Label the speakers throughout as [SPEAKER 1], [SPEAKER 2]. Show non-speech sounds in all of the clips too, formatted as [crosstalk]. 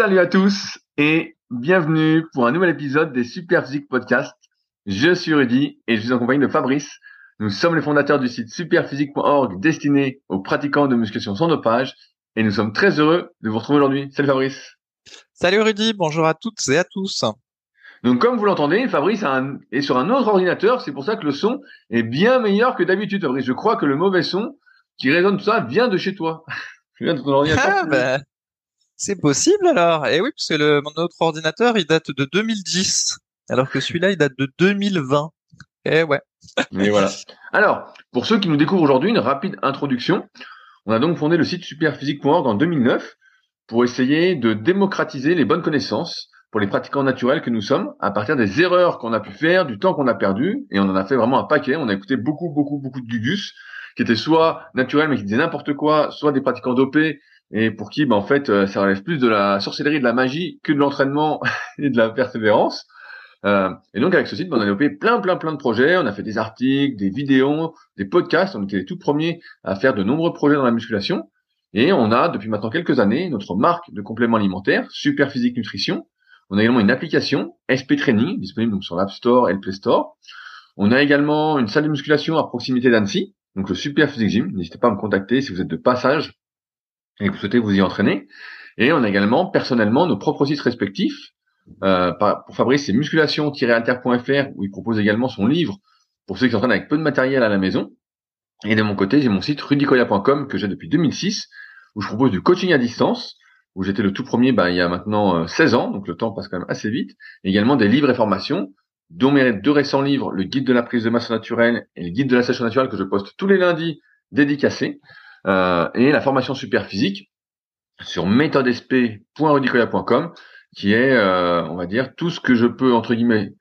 [SPEAKER 1] Salut à tous et bienvenue pour un nouvel épisode des Super Physique Podcast. Je suis Rudy et je suis en compagnie de Fabrice. Nous sommes les fondateurs du site superphysique.org destiné aux pratiquants de musculation sans dopage et nous sommes très heureux de vous retrouver aujourd'hui. Salut Fabrice.
[SPEAKER 2] Salut Rudy, bonjour à toutes et à tous.
[SPEAKER 1] Donc comme vous l'entendez, Fabrice est sur un autre ordinateur, c'est pour ça que le son est bien meilleur que d'habitude. Fabrice, je crois que le mauvais son qui résonne tout ça vient de chez toi. [laughs]
[SPEAKER 2] vient de ton [laughs] ordinateur. Ah, ben, c'est possible alors. Eh oui, parce que le, mon autre ordinateur, il date de 2010, alors que celui-là, il date de 2020. Et eh ouais.
[SPEAKER 1] Mais voilà. Alors, pour ceux qui nous découvrent aujourd'hui, une rapide introduction. On a donc fondé le site superphysique.org en 2009 pour essayer de démocratiser les bonnes connaissances pour les pratiquants naturels que nous sommes à partir des erreurs qu'on a pu faire, du temps qu'on a perdu, et on en a fait vraiment un paquet. On a écouté beaucoup, beaucoup, beaucoup de gugus qui étaient soit naturels mais qui disaient n'importe quoi, soit des pratiquants dopés et pour qui, ben, en fait, euh, ça relève plus de la sorcellerie, de la magie que de l'entraînement [laughs] et de la persévérance. Euh, et donc avec ce site, on a développé plein, plein, plein de projets. On a fait des articles, des vidéos, des podcasts. On était les tout premiers à faire de nombreux projets dans la musculation. Et on a depuis maintenant quelques années notre marque de compléments alimentaires, Super Physique Nutrition. On a également une application, SP Training, disponible donc sur l'App Store et le Play Store. On a également une salle de musculation à proximité d'Annecy, donc le Super Physique Gym. N'hésitez pas à me contacter si vous êtes de passage et que vous souhaitez vous y entraîner. Et on a également personnellement nos propres sites respectifs. Euh, pour Fabrice, c'est musculation-alter.fr où il propose également son livre pour ceux qui s'entraînent avec peu de matériel à la maison. Et de mon côté, j'ai mon site rudicoya.com que j'ai depuis 2006 où je propose du coaching à distance où j'étais le tout premier bah, il y a maintenant 16 euh, ans, donc le temps passe quand même assez vite. Et également des livres et formations, dont mes deux récents livres, le guide de la prise de masse naturelle et le guide de la session naturelle que je poste tous les lundis dédicacés. Euh, et la formation super physique sur méthodesp.rudicoya.com qui est, euh, on va dire, tout ce que je peux, entre guillemets,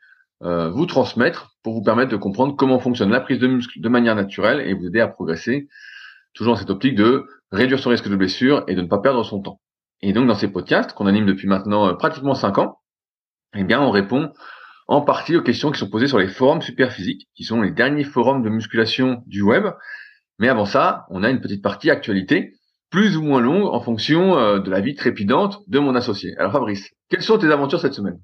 [SPEAKER 1] euh, vous transmettre pour vous permettre de comprendre comment fonctionne la prise de muscle de manière naturelle et vous aider à progresser, toujours dans cette optique de réduire son risque de blessure et de ne pas perdre son temps. Et donc, dans ces podcasts qu'on anime depuis maintenant pratiquement cinq ans, eh bien, on répond en partie aux questions qui sont posées sur les forums super physiques, qui sont les derniers forums de musculation du web, mais avant ça, on a une petite partie actualité, plus ou moins longue en fonction euh, de la vie trépidante de mon associé. Alors Fabrice, quelles sont tes aventures cette semaine?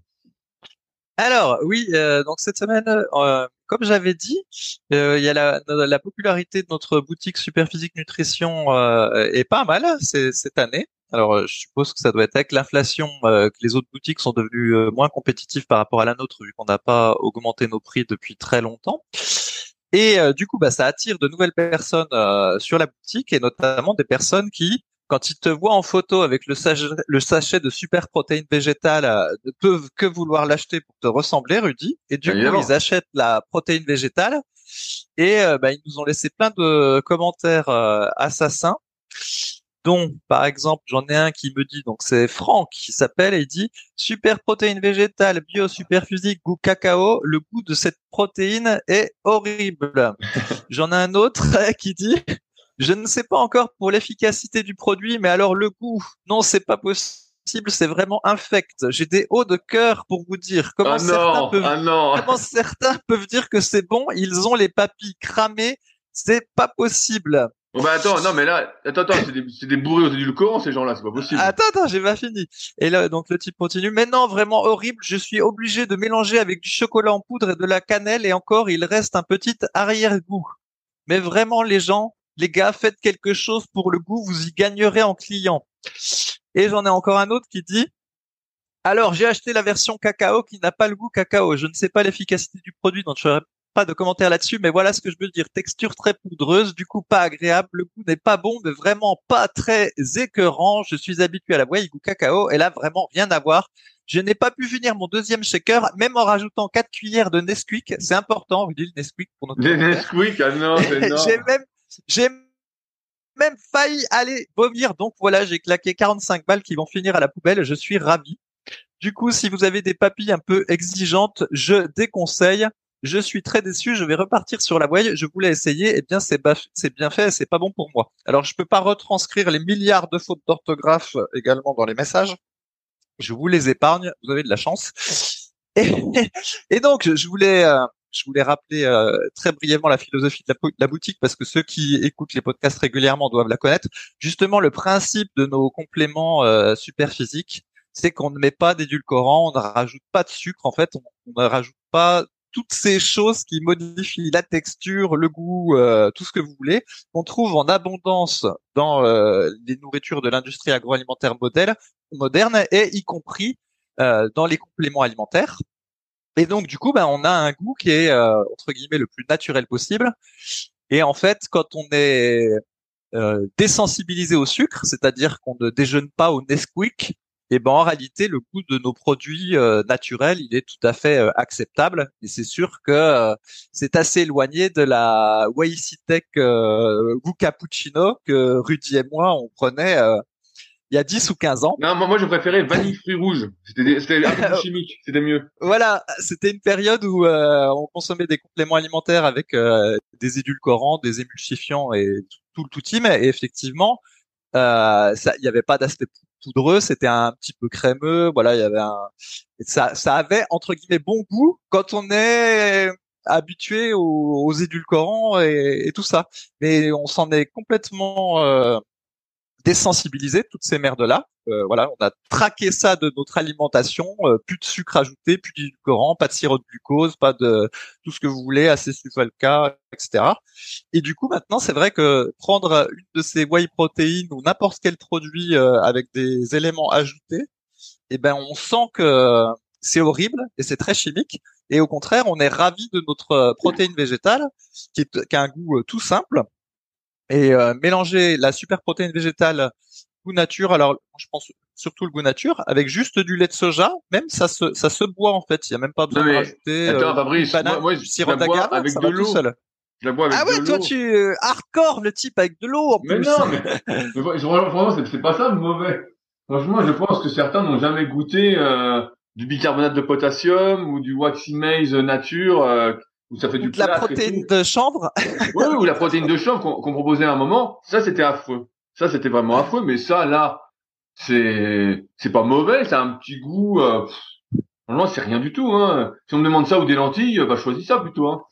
[SPEAKER 2] Alors oui, euh, donc cette semaine, euh, comme j'avais dit, il y a la, la, popularité de notre boutique Superphysique Nutrition est pas mal cette année. Alors je suppose que ça doit être avec l'inflation que les autres boutiques sont devenues moins compétitives par rapport à la nôtre vu qu'on n'a pas augmenté nos prix depuis très longtemps. Et euh, du coup, bah, ça attire de nouvelles personnes euh, sur la boutique et notamment des personnes qui, quand ils te voient en photo avec le sachet, le sachet de super protéines végétales, euh, ne peuvent que vouloir l'acheter pour te ressembler, Rudy. Et du coup, ils achètent la protéine végétale. Et bah, ils nous ont laissé plein de commentaires assassins dont, par exemple, j'en ai un qui me dit, donc c'est Franck qui s'appelle et il dit super protéine végétale, bio super physique, goût cacao, le goût de cette protéine est horrible. [laughs] j'en ai un autre [laughs] qui dit je ne sais pas encore pour l'efficacité du produit, mais alors le goût, non, c'est pas possible, c'est vraiment infect. J'ai des hauts de cœur pour vous dire. Comment,
[SPEAKER 1] ah
[SPEAKER 2] certains, peuvent,
[SPEAKER 1] ah [laughs]
[SPEAKER 2] comment certains peuvent dire que c'est bon? Ils ont les papilles cramées. C'est pas possible.
[SPEAKER 1] Bon bah attends, non mais là, attends, attends, c'est des, c'est des bourrés ces gens-là, c'est pas possible.
[SPEAKER 2] Attends, attends, j'ai pas fini. Et là, donc le type continue. Mais non, vraiment horrible. Je suis obligé de mélanger avec du chocolat en poudre et de la cannelle et encore, il reste un petit arrière-goût. Mais vraiment, les gens, les gars, faites quelque chose pour le goût, vous y gagnerez en client. Et j'en ai encore un autre qui dit. Alors, j'ai acheté la version cacao qui n'a pas le goût cacao. Je ne sais pas l'efficacité du produit, donc je pas de commentaires là-dessus, mais voilà ce que je veux dire. Texture très poudreuse, du coup pas agréable, le goût n'est pas bon, mais vraiment pas très écœurant. Je suis habitué à la whey goût cacao, et là vraiment rien à voir. Je n'ai pas pu finir mon deuxième shaker, même en rajoutant quatre cuillères de Nesquik. C'est important, vous dites le Nesquik pour notre.
[SPEAKER 1] Les Nesquik, ah non, [laughs]
[SPEAKER 2] j'ai même, j'ai même failli aller vomir. Donc voilà, j'ai claqué 45 balles qui vont finir à la poubelle. Je suis ravi. Du coup, si vous avez des papilles un peu exigeantes, je déconseille je suis très déçu, je vais repartir sur la voie, je voulais essayer, eh bien c'est bien fait, c'est pas bon pour moi. Alors je peux pas retranscrire les milliards de fautes d'orthographe euh, également dans les messages. Je vous les épargne, vous avez de la chance. [laughs] Et, donc je voulais euh, je voulais rappeler euh, très brièvement la philosophie de la, boutique parce que ceux qui écoutent les podcasts régulièrement doivent la connaître. Justement, le principe de nos compléments super physiques, c'est qu'on ne met pas d'édulcorant, on ne rajoute pas de sucre. En fait, on, ne rajoute pas toutes ces choses qui modifient la texture, le goût, euh, tout ce que vous voulez, qu'on trouve en abondance dans euh, les nourritures de l'industrie agroalimentaire moderne et y compris euh, dans les compléments alimentaires. Et donc du coup, ben, on a un goût qui est entre guillemets le plus naturel possible. Et en fait, quand on est désensibilisé au sucre, c'est-à-dire qu'on ne déjeune pas au Nesquik, et ben en réalité le goût de nos produits euh, naturels il est tout à fait euh, acceptable et c'est sûr que euh, c'est assez éloigné de la Tech goût cappuccino que Rudy et moi on prenait il y a 10 ou 15 ans.
[SPEAKER 1] Non, moi, moi je préférais vanille fruits rouges. C'était un peu [laughs] chimique, c'était mieux.
[SPEAKER 2] Voilà, c'était une période où on consommait des compléments alimentaires avec des édulcorants, des émulsifiants et tout, tout le tout team et effectivement il n'y avait pas d'aspect poudreux, c'était un petit peu crémeux. Voilà, il y avait un, ça, ça avait entre guillemets bon goût quand on est habitué aux, édulcorants et, tout ça. Mais on s'en est complètement euh, désensibilisé toutes ces merdes là. Euh, voilà, on a traqué ça de notre alimentation, euh, plus de sucre ajouté, plus d'édulcorant, pas de sirop de glucose, pas de tout ce que vous voulez, acésulfalca, etc. Et du coup, maintenant, c'est vrai que prendre une de ces whey protéines ou n'importe quel produit euh, avec des éléments ajoutés, eh ben, on sent que c'est horrible et c'est très chimique. Et au contraire, on est ravi de notre protéine végétale qui, est, qui a un goût tout simple. Et mélanger la super protéine végétale goût nature. Alors, je pense surtout le goût nature avec juste du lait de soja. Même ça se ça se boit en fait. Il y a même pas besoin de rajouter.
[SPEAKER 1] Attends, euh, Fabrice, moi, moi, je sirop d'agave avec de l'eau.
[SPEAKER 2] Je la bois avec ah ouais, toi tu euh, hardcore le type avec de l'eau en
[SPEAKER 1] mais Non, mais franchement, c'est pas ça le mauvais. Franchement, je pense que certains n'ont jamais goûté euh, du bicarbonate de potassium ou du waxy maize nature euh, où ça fait du
[SPEAKER 2] la protéine de chanvre.
[SPEAKER 1] oui, ou la protéine de chanvre qu'on proposait à un moment. Ça, c'était affreux. Ça, c'était vraiment affreux, mais ça, là, c'est c'est pas mauvais, c'est un petit goût. Euh, non, c'est rien du tout. Hein. Si on me demande ça ou des lentilles, bah choisis ça plutôt. Hein.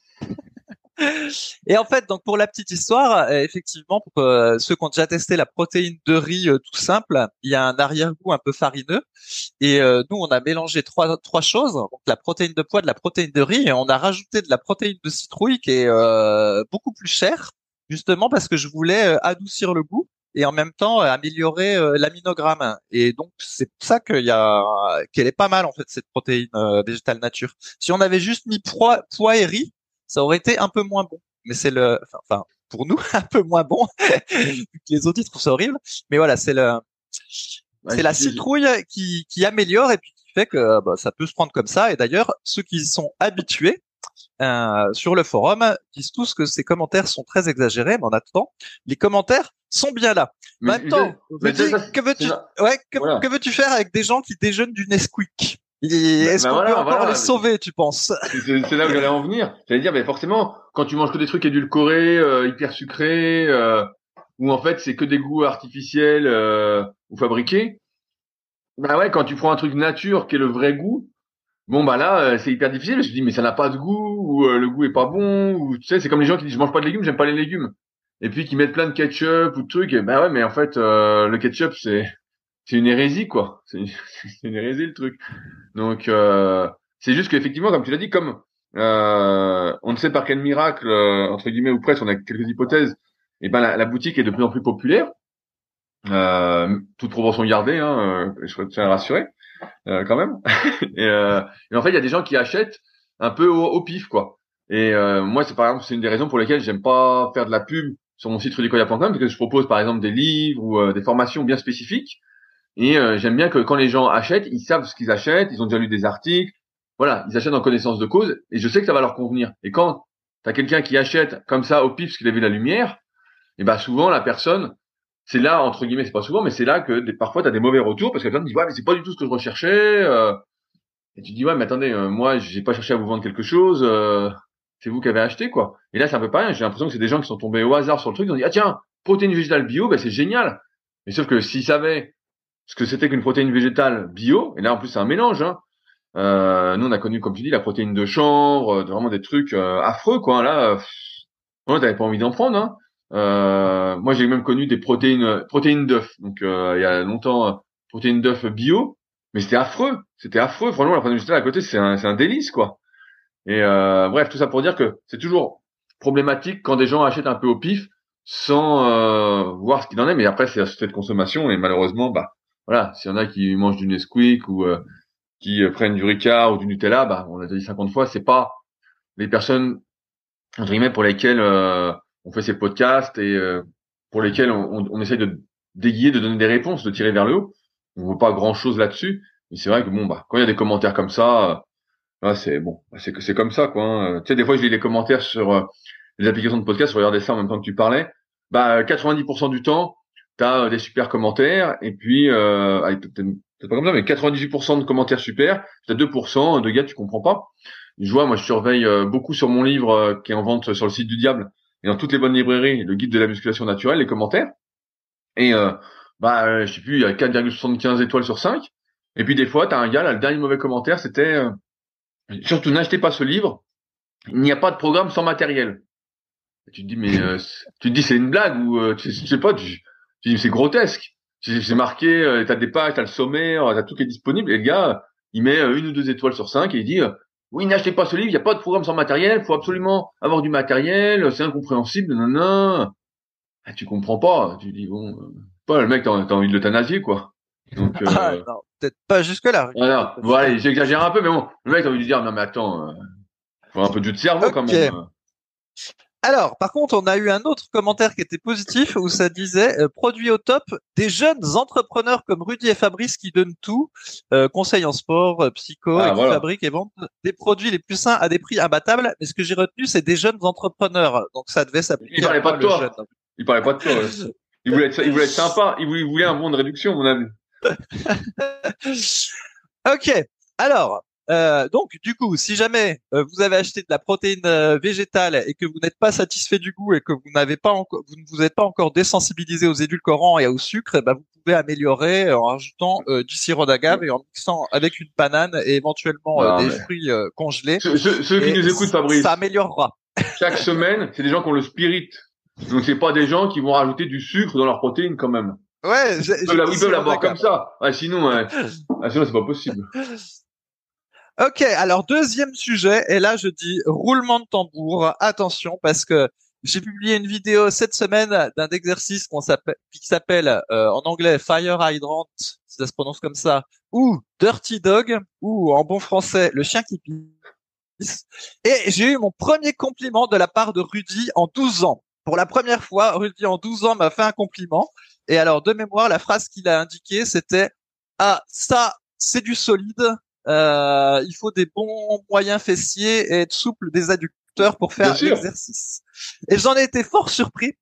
[SPEAKER 1] [laughs]
[SPEAKER 2] Et en fait, donc pour la petite histoire, euh, effectivement, pour euh, ceux qui ont déjà testé la protéine de riz euh, tout simple, il y a un arrière-goût un peu farineux. Et nous, on a mélangé trois trois choses, donc la protéine de pois, de la protéine de riz, et on a rajouté de la protéine de citrouille qui est beaucoup plus chère, justement parce que je voulais adoucir le goût et en même temps euh, améliorer euh, l'aminogramme. Et donc c'est pour ça qu'il y a qu'elle est pas mal en fait cette protéine euh, végétale nature. Si on avait juste mis pois, pois et riz, ça aurait été un peu moins bon. Mais c'est le, enfin pour nous [laughs] un peu moins bon. les autres ils trouvent ça horrible. Mais voilà, c'est le, c'est la citrouille qui, qui améliore et puis qui fait que bah, ça peut se prendre comme ça. Et d'ailleurs, ceux qui sont habitués, euh, sur le forum disent tous que ces commentaires sont très exagérés, mais en attendant, les commentaires sont bien là. Maintenant, que veux-tu, ouais, que, veux-tu faire avec des gens qui déjeunent du Nesquik? Est-ce qu'on peut encore les sauver, tu penses?
[SPEAKER 1] C'est là où j'allais en venir. J'allais dire, mais forcément, quand tu manges que des trucs édulcorés, euh, hyper sucrés, euh, ou en fait c'est que des goûts artificiels euh, ou fabriqués, bah ouais, quand tu prends un truc nature qui est le vrai goût, Bon bah là euh, c'est hyper difficile. Je me dis mais ça n'a pas de goût ou euh, le goût est pas bon ou tu sais c'est comme les gens qui disent je mange pas de légumes j'aime pas les légumes et puis qui mettent plein de ketchup ou de trucs et bah ouais mais en fait euh, le ketchup c'est c'est une hérésie quoi [laughs] c'est une, hérésie le truc donc c'est juste qu'effectivement comme tu l'as dit comme on ne sait par quel miracle entre guillemets ou presque on a quelques hypothèses et ben la, boutique est de plus en plus populaire toute proportion gardée hein, je tiens à rassurer euh, quand même. [laughs] et, euh, en fait, il y a des gens qui achètent un peu au, pif, quoi. Et euh, moi, c'est par exemple, c'est une des raisons pour lesquelles j'aime pas faire de la pub sur mon site rudicoya.com parce que je propose par exemple des livres ou des formations bien spécifiques. Et j'aime bien que quand les gens achètent, ils savent ce qu'ils achètent, ils ont déjà lu des articles, voilà, ils achètent en connaissance de cause, et je sais que ça va leur convenir. Et quand t'as quelqu'un qui achète comme ça au pif parce qu'il a vu la lumière, et ben souvent la personne, c'est là entre guillemets c'est pas souvent mais c'est là que parfois tu as des mauvais retours parce que quelqu'un te dit ouais mais c'est pas du tout ce que je recherchais euh, et tu dis ouais mais attendez euh, moi j'ai pas cherché à vous vendre quelque chose euh, c'est vous qui avez acheté quoi. Et là c'est un peu pareil j'ai l'impression que c'est des gens qui sont tombés au hasard sur le truc ils ont dit ah tiens protéine végétale bio ben c'est génial. Mais sauf que s'ils savaient ce que c'était qu'une protéine végétale bio et là en plus c'est un mélange hein, euh, nous on a connu comme tu dis la protéine de chanvre vraiment des trucs affreux quoi là euh, t'avais pas envie d'en prendre hein euh, moi, j'ai même connu des protéines, protéines d'œufs. Donc, euh, il y a longtemps, protéines d'œufs bio. mais c'était affreux, c'était affreux. Franchement, la presse digitale à côté, c'est un, c'est un délice, quoi. Et euh, bref, tout ça pour dire que c'est toujours problématique quand des gens achètent un peu au pif sans euh, voir ce qu'il en est. Mais après, c'est la société de consommation et malheureusement, bah voilà, s'il y en a qui mangent du Nesquik ou euh, qui euh, prennent du Ricard ou du Nutella, bah on l'a dit 50 fois, c'est pas les personnes entre guillemets pour lesquelles on fait ces podcasts et pour lesquelles on, on, essaye de déguier, de donner des réponses, de tirer vers le haut. On voit pas grand chose là-dessus, mais c'est vrai que bon bah quand il y a des commentaires comme ça, euh, c'est bon, c'est que c'est comme ça quoi. Hein. Tu sais des fois je lis les commentaires sur les applications de podcast, je regardais ça en même temps que tu parlais. Bah 90% du temps, tu as des super commentaires et puis euh, pas comme ça mais 98% de commentaires super, tu as 2% de gars tu comprends pas. Je vois moi je surveille euh, beaucoup sur mon livre euh, qui est en vente sur le site du diable et dans toutes les bonnes librairies, le guide de la musculation naturelle, les commentaires. Et euh, bah je sais plus, il y a 4,75 étoiles sur 5. Et puis des fois, tu as un gars là, le dernier mauvais commentaire, c'était surtout n'achetez pas ce livre, il n'y a pas de programme sans matériel. tu te dis mais tu te dis c'est une blague ou tu, sais pas tu, c'est grotesque. C'est marqué, euh, t'as des pages, t'as le sommaire, t'as tout qui est disponible. Et le gars, il met euh, une ou deux étoiles sur cinq et il dit, euh, oui, n'achetez pas ce livre, il n'y a pas de programme sans matériel, il faut absolument avoir du matériel, c'est incompréhensible, non, non. Ah, tu comprends pas. Tu dis, bon, pas le mec, t'as envie de l'euthanasier, quoi.
[SPEAKER 2] Donc, ah, non, peut-être pas jusque-là.
[SPEAKER 1] Voilà, voilà j'exagère un peu, mais bon, le mec, t'as envie de dire, non, mais attends, faut un peu de jus de cerveau, quand même.
[SPEAKER 2] Alors, par contre, on a eu un autre commentaire qui était positif où ça disait euh, produit au top des jeunes entrepreneurs comme Rudy et Fabrice qui donnent tout, euh, conseils en sport, euh, psycho, ah, et qui fabriquent et vendent des produits les plus sains à des prix imbattables. Mais ce que j'ai retenu, c'est des jeunes entrepreneurs. Donc ça devait s'appliquer.
[SPEAKER 1] Il parlait pas de toi. Il parlait pas de toi. il voulait être, il voulait être sympa. Il voulait, il voulait un bon de réduction, mon avis. [laughs]
[SPEAKER 2] ok. Alors, euh, donc, du coup, si jamais euh, vous avez acheté de la protéine euh, végétale et que vous n'êtes pas satisfait du goût et que vous n'avez pas encore, vous ne vous êtes pas encore désensibilisé aux édulcorants et au sucre, eh ben, vous pouvez améliorer en rajoutant du sirop d'agave et en mixant avec une banane et éventuellement des fruits congelés.
[SPEAKER 1] Ceux, qui nous écoutent, Fabrice,
[SPEAKER 2] ça améliorera.
[SPEAKER 1] Chaque [laughs] semaine, c'est des gens qui ont le spirit. Donc, c'est pas des gens qui vont rajouter du sucre dans leur protéine quand même.
[SPEAKER 2] Ouais,
[SPEAKER 1] ils peuvent l'avoir comme ça. sinon, ah, sinon c'est pas possible. [laughs]
[SPEAKER 2] Ok, alors deuxième sujet, et là je dis roulement de tambour, attention parce que j'ai publié une vidéo cette semaine d'un exercice qu'on s'appelle, qui s'appelle euh, en anglais Fire Hydrant, si ça se prononce comme ça, ou Dirty Dog, ou en bon français le chien qui pisse. Et j'ai eu mon premier compliment de la part de Rudy en 12 ans. Pour la première fois, Rudy en 12 ans m'a fait un compliment. Et alors de mémoire, la phrase qu'il a indiquée, c'était ah ça c'est du solide, euh, il faut des bons moyens fessiers et être souple des adducteurs pour faire l'exercice. Et j'en ai été fort surpris,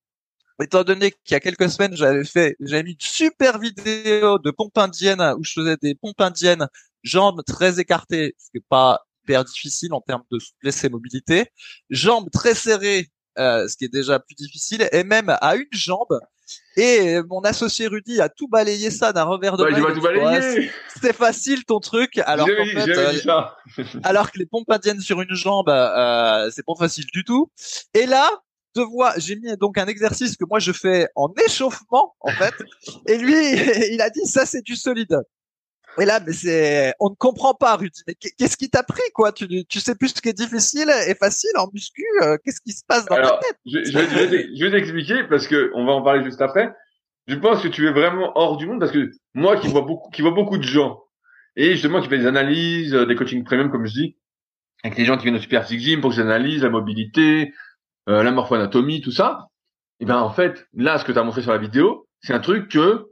[SPEAKER 2] étant donné qu'il y a quelques semaines, j'avais fait, j'avais mis une super vidéo de pompe indienne où je faisais des pompes indiennes, jambes très écartées, ce qui n'est pas hyper difficile en termes de souplesse et mobilité, jambes très serrées, euh, ce qui est déjà plus difficile, et même à une jambe, et mon associé Rudy a tout balayé ça d'un revers de
[SPEAKER 1] main.
[SPEAKER 2] C'est facile ton truc, alors qu'en fait, euh, [laughs] alors que les pompes indiennes sur une jambe, euh, c'est pas facile du tout. Et là, de voir, j'ai mis donc un exercice que moi je fais en échauffement en fait, et lui, [laughs] il a dit ça c'est du solide. Et là, mais c'est, on ne comprend pas, Rudy. Mais qu'est-ce qui t'a pris, quoi? Tu, tu sais plus ce qui est difficile et facile en muscu. Euh, qu'est-ce qui se passe dans ta tête?
[SPEAKER 1] Je, je, vais, je vais t'expliquer parce que on va en parler juste après. Je pense que tu es vraiment hors du monde parce que moi, qui vois beaucoup, qui vois beaucoup de gens et justement qui fais des analyses, euh, des coachings premium, comme je dis, avec les gens qui viennent au Super Six Gym pour que j'analyse la mobilité, euh, la morpho-anatomie, tout ça. Et ben en fait, là, ce que tu as montré sur la vidéo, c'est un truc que,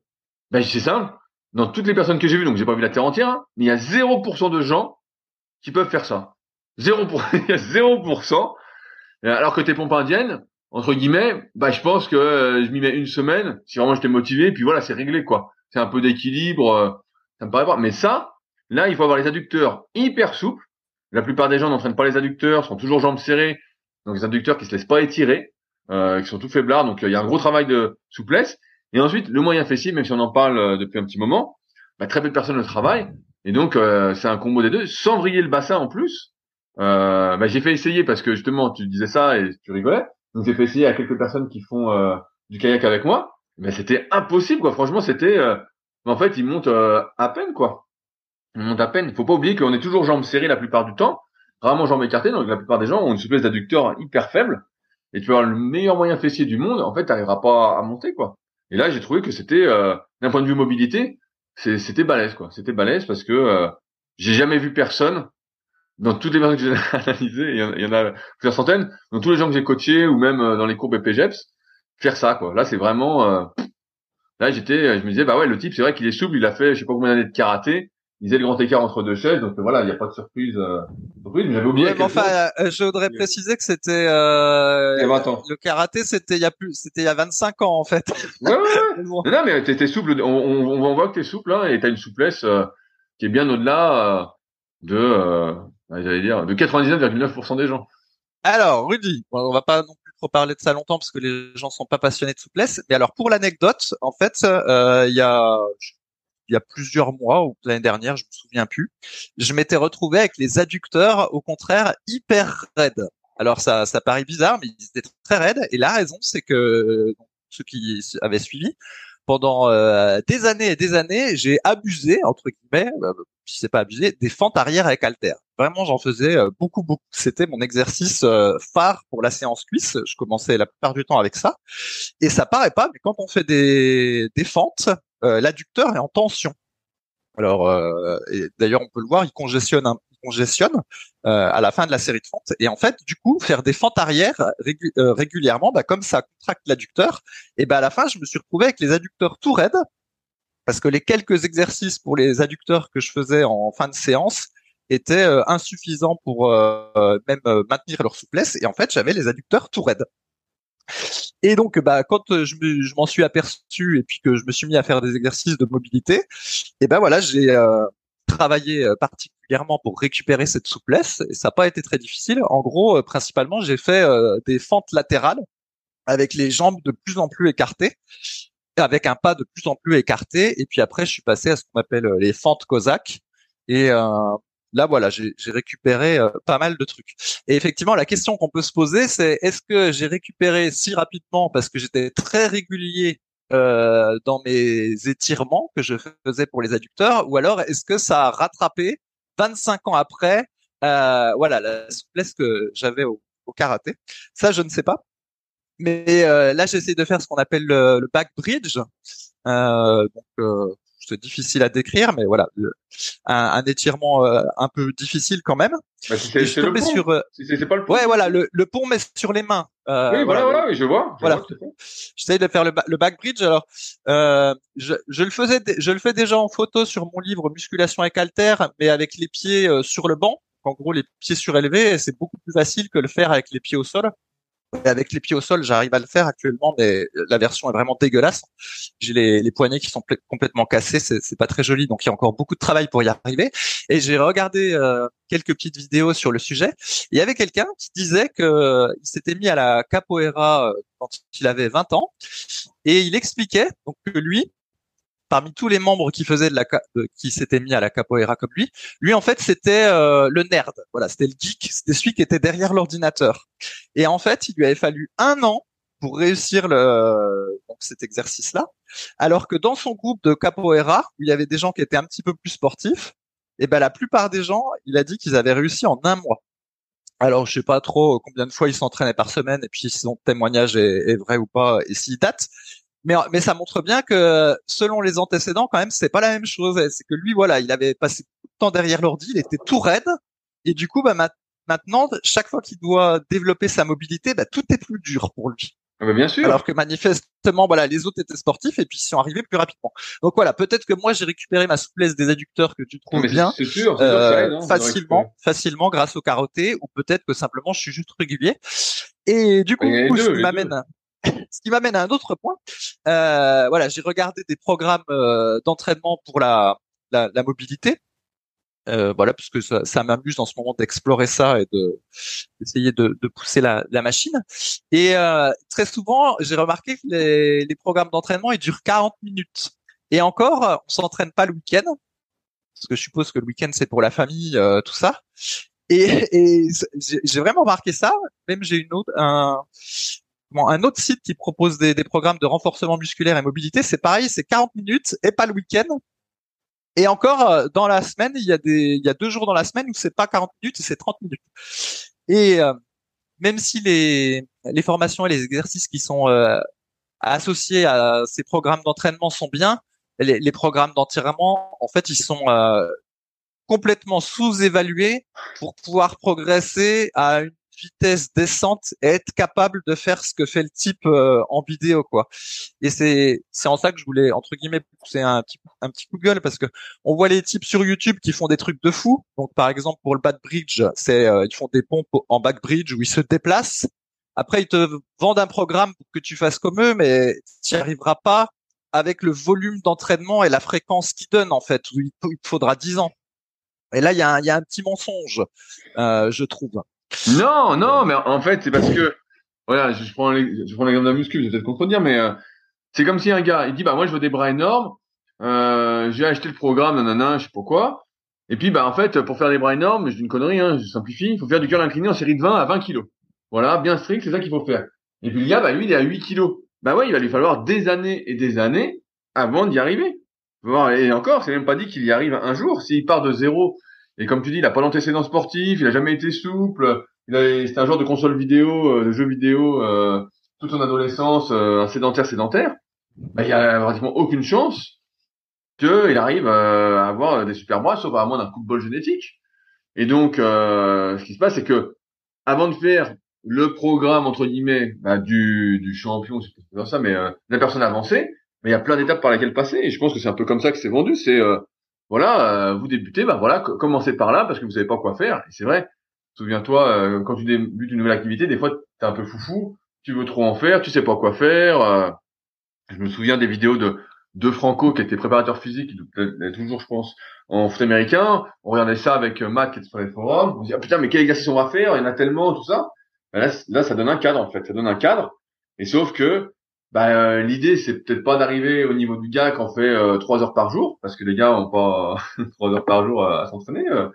[SPEAKER 1] ben c'est simple dans toutes les personnes que j'ai vues, donc j'ai pas vu la terre entière, hein, il y a 0% de gens qui peuvent faire ça. 0%, [laughs] il y a 0%. Euh, alors que tes pompes indiennes, entre guillemets, bah je pense que euh, je m'y mets une semaine, si vraiment j'étais motivé, puis voilà, c'est réglé quoi. C'est un peu d'équilibre, euh, ça me paraît pas. Mais ça, là, il faut avoir les adducteurs hyper souples. La plupart des gens n'entraînent pas les adducteurs, sont toujours jambes serrées, donc les adducteurs qui se laissent pas étirer, qui sont tout faiblards, donc il y a un gros travail de souplesse. Et ensuite, le moyen fessier, même si on en parle euh, depuis un petit moment, bah, très peu de personnes le travaillent. Et donc, euh, c'est un combo des deux, sans vriller le bassin en plus. Euh, bah, j'ai fait essayer parce que justement, tu disais ça et tu rigolais. Donc, j'ai fait essayer à quelques personnes qui font euh, du kayak avec moi. Mais c'était impossible, quoi. Franchement, c'était... en fait, ils montent à peine, quoi. on monte à peine. Faut pas oublier qu'on est toujours jambes serrées la plupart du temps, rarement jambes écartées. Donc la plupart des gens ont une souplesse d'adducteur hyper faible. Et tu vas avoir le meilleur moyen fessier du monde, en fait, t'arriveras pas à monter quoi. Et là, j'ai trouvé que c'était, euh, d'un point de vue mobilité, c'était balèze quoi. C'était balèze parce que euh, j'ai jamais vu personne dans toutes les personnes que j'ai [laughs] analysées, il y, en a plusieurs centaines, dans tous les gens que j'ai coachés ou même euh, dans les courbes BPGEPS, faire ça quoi. Là, c'est vraiment euh, là j'étais je me disais bah ouais, le type c'est vrai qu'il est souple, il a fait je sais pas combien d'années de karaté, il faisait le grand écart entre deux chaises, donc voilà, il n'y a pas de surprise. Euh, surprise mais j'avais oublié.
[SPEAKER 2] mais enfin, euh, je voudrais préciser que c'était euh, le karaté, c'était il y a plus, c'était il y a 25 ans en fait.
[SPEAKER 1] Ouais, ouais, ouais. [laughs] non, mais t'es souple. On, on, on, voit que t'es souple hein, et t'as une souplesse euh, qui est bien au-delà de j'allais dire, de 99,9% des gens.
[SPEAKER 2] Alors, Rudy, on va pas non plus trop parler de ça longtemps parce que les gens sont pas passionnés de souplesse. Mais alors, pour l'anecdote, en fait, euh, il y a il y a plusieurs mois ou l'année dernière, je me souviens plus, je m'étais retrouvé avec les adducteurs, au contraire, hyper raides. Alors ça, ça paraît bizarre, mais ils étaient très raides. Et la raison, c'est que ceux qui avaient suivi, pendant euh, des années et des années, j'ai abusé entre guillemets, euh, si c'est pas abusé, des fentes arrière avec halter. Vraiment, j'en faisais euh, beaucoup, beaucoup. C'était mon exercice phare pour la séance cuisse. Je commençais la plupart du temps avec ça, et ça paraît pas, mais quand on fait des, des fentes, l'adducteur est en tension. Alors, d'ailleurs, on peut le voir, il congestionne un, congestionne euh, à la fin de la série de fentes. Et en fait, du coup, faire des fentes arrière euh, régulièrement, bah, comme ça contracte l'adducteur, et ben à la fin, je me suis retrouvé avec les adducteurs tout raides, parce que les quelques exercices pour les adducteurs que je faisais en fin de séance étaient euh, insuffisants pour même maintenir leur souplesse. Et en fait, j'avais les adducteurs tout raides. Et donc, bah, quand je, m'en suis aperçu et puis que je me suis mis à faire des exercices de mobilité, et ben voilà, j'ai travaillé particulièrement pour récupérer cette souplesse et ça n'a pas été très difficile. En gros, euh, principalement, j'ai fait euh, des fentes latérales avec les jambes de plus en plus écartées, avec un pas de plus en plus écarté. Et puis après, je suis passé à ce qu'on appelle euh, les fentes cosaques. Et là, voilà, j'ai récupéré pas mal de trucs. Et effectivement, la question qu'on peut se poser, c'est est-ce que j'ai récupéré si rapidement parce que j'étais très régulier dans mes étirements que je faisais pour les adducteurs, ou alors est-ce que ça a rattrapé 25 ans après, euh, voilà, la souplesse que j'avais au, karaté? Ça, je ne sais pas. Mais euh, là, j'essaie de faire ce qu'on appelle le, back bridge. Euh, donc, euh, c'est difficile à décrire, mais voilà, un, étirement euh, un peu difficile quand même.
[SPEAKER 1] Bah, c'est le pont. Sur, euh, c'est pas le pont.
[SPEAKER 2] Ouais, voilà, le, le pont mais sur les mains.
[SPEAKER 1] Euh, oui, voilà, voilà, je vois. Je
[SPEAKER 2] voilà. J'essaie de faire le, le back bridge. Alors, je, je, le faisais, je le fais déjà en photo sur mon livre Musculation et Calter, mais avec les pieds sur le banc. En gros, les pieds surélevés, c'est beaucoup plus facile que le faire avec les pieds au sol avec les pieds au sol, j'arrive à le faire actuellement, mais la version est vraiment dégueulasse. J'ai les, les, poignets qui sont complètement cassés, c'est pas très joli, donc il y a encore beaucoup de travail pour y arriver. Et j'ai regardé euh, quelques petites vidéos sur le sujet. Il y avait quelqu'un qui disait que il s'était mis à la capoeira euh, quand il avait 20 ans, et il expliquait donc que lui, parmi tous les membres qui faisaient de la qui s'étaient mis à la capoeira comme lui, lui en fait c'était euh, le nerd. Voilà, c'était le geek, c'était celui qui était derrière l'ordinateur. Et en fait, il lui avait fallu un an pour réussir le donc cet exercice-là, alors que dans son groupe de capoeira où il y avait des gens qui étaient un petit peu plus sportifs, et eh ben la plupart des gens, il a dit qu'ils avaient réussi en un mois. Alors, je sais pas trop combien de fois ils s'entraînaient par semaine et puis si son témoignage est, est vrai ou pas et s'il date mais mais ça montre bien que selon les antécédents quand même c'est pas la même chose c'est que lui voilà il avait passé tout le temps derrière l'ordi il était tout raide et du coup bah maintenant chaque fois qu'il doit développer sa mobilité bah tout est plus dur pour lui
[SPEAKER 1] ah bah bien sûr.
[SPEAKER 2] Alors que manifestement, voilà, les autres étaient sportifs et puis ils sont arrivés plus rapidement. Donc voilà, peut-être que moi j'ai récupéré ma souplesse des adducteurs que tu trouves bien,
[SPEAKER 1] sûr, euh,
[SPEAKER 2] hein, facilement, facilement grâce au karaté, ou peut-être que simplement je suis juste régulier. Et du coup, ce qui m'amène, [laughs] ce qui m'amène à un autre point. Euh, voilà, j'ai regardé des programmes euh, d'entraînement pour la, la, la mobilité. Euh, voilà, puisque ça, ça m'amuse en ce moment d'explorer ça et de d'essayer de, de, pousser la, la, machine. Et euh, très souvent, j'ai remarqué que les, les programmes d'entraînement ils durent 40 minutes. Et encore, on s'entraîne pas le week-end, parce que je suppose que le week-end c'est pour la famille, euh, tout ça. Et, et j'ai vraiment remarqué ça. Même j'ai une autre, un, un autre site qui propose des, programmes de renforcement musculaire et mobilité, c'est pareil, c'est 40 minutes et pas le week-end. Et encore, dans la semaine, il y a des, il y a deux jours dans la semaine où c'est pas 40 minutes, c'est 30 minutes. Et même si les, les formations et les exercices qui sont associés à ces programmes d'entraînement sont bien, les, les programmes d'entraînement, en fait, ils sont complètement sous-évalués pour pouvoir progresser à une vitesse descente et être capable de faire ce que fait le type euh, en vidéo quoi. Et c'est c'est en ça que je voulais entre guillemets pousser un petit un petit coup de gueule parce que on voit les types sur YouTube qui font des trucs de fou. Donc par exemple pour le back bridge, c'est euh, ils font des pompes en back bridge où ils se déplacent. Après ils te vendent un programme pour que tu fasses comme eux mais tu n'y arriveras pas avec le volume d'entraînement et la fréquence qu'ils donnent en fait. il, te faudra 10 ans. Et là, il y a un, il y a un petit mensonge, euh, je trouve.
[SPEAKER 1] Non, non, mais en fait, c'est parce que, voilà, je prends l'exemple d'un muscle, je vais peut-être contredire, mais euh, c'est comme si un gars, il dit, bah moi je veux des bras énormes, euh, j'ai acheté le programme, nanana, je sais pas quoi, et puis bah en fait, pour faire des bras énormes, je dis une connerie, hein, je simplifie, il faut faire du curl incliné en série de 20 à 20 kilos. Voilà, bien strict, c'est ça qu'il faut faire. Et puis le gars, bah lui, il est à 8 kilos. Bah ouais, il va lui falloir des années et des années avant d'y arriver. Et encore, c'est même pas dit qu'il y arrive un jour. S'il part de zéro et comme tu dis, il a pas d'antécédent sportif, il a jamais été souple. C'était un genre de console vidéo, euh, de jeu vidéo euh, toute son adolescence, euh, un sédentaire sédentaire. Bah, il y a pratiquement aucune chance qu'il arrive à avoir des super bras, sauf à moins d'un coup de bol génétique. Et donc, ce qui se passe, c'est que avant de faire le programme entre guillemets bah, du, du champion, c'est pas ça, mais euh, la personne avancée, mais il y a plein d'étapes par lesquelles passer. Et je pense que c'est un peu comme ça que c'est vendu. C'est voilà, euh, vous débutez, bah voilà, commencez par là parce que vous savez pas quoi faire. Et c'est vrai. Souviens-toi, euh, quand tu débutes une nouvelle activité, des fois t'es un peu foufou, tu veux trop en faire, tu sais pas quoi faire. Euh. je me souviens des vidéos de de Franco qui était préparateur physique, il toujours, je pense, en foot américain. On regardait ça avec Matt qui est sur les forums. On se dit ah putain mais quel exercice on va faire? Il y en a tellement, tout ça. Là, là, ça donne un cadre en fait. Ça donne un cadre. Et sauf que bah, euh, l'idée c'est peut-être pas d'arriver au niveau du gars qui en fait euh, trois heures par jour, parce que les gars ont pas [laughs] trois heures par jour à, s'entraîner, euh,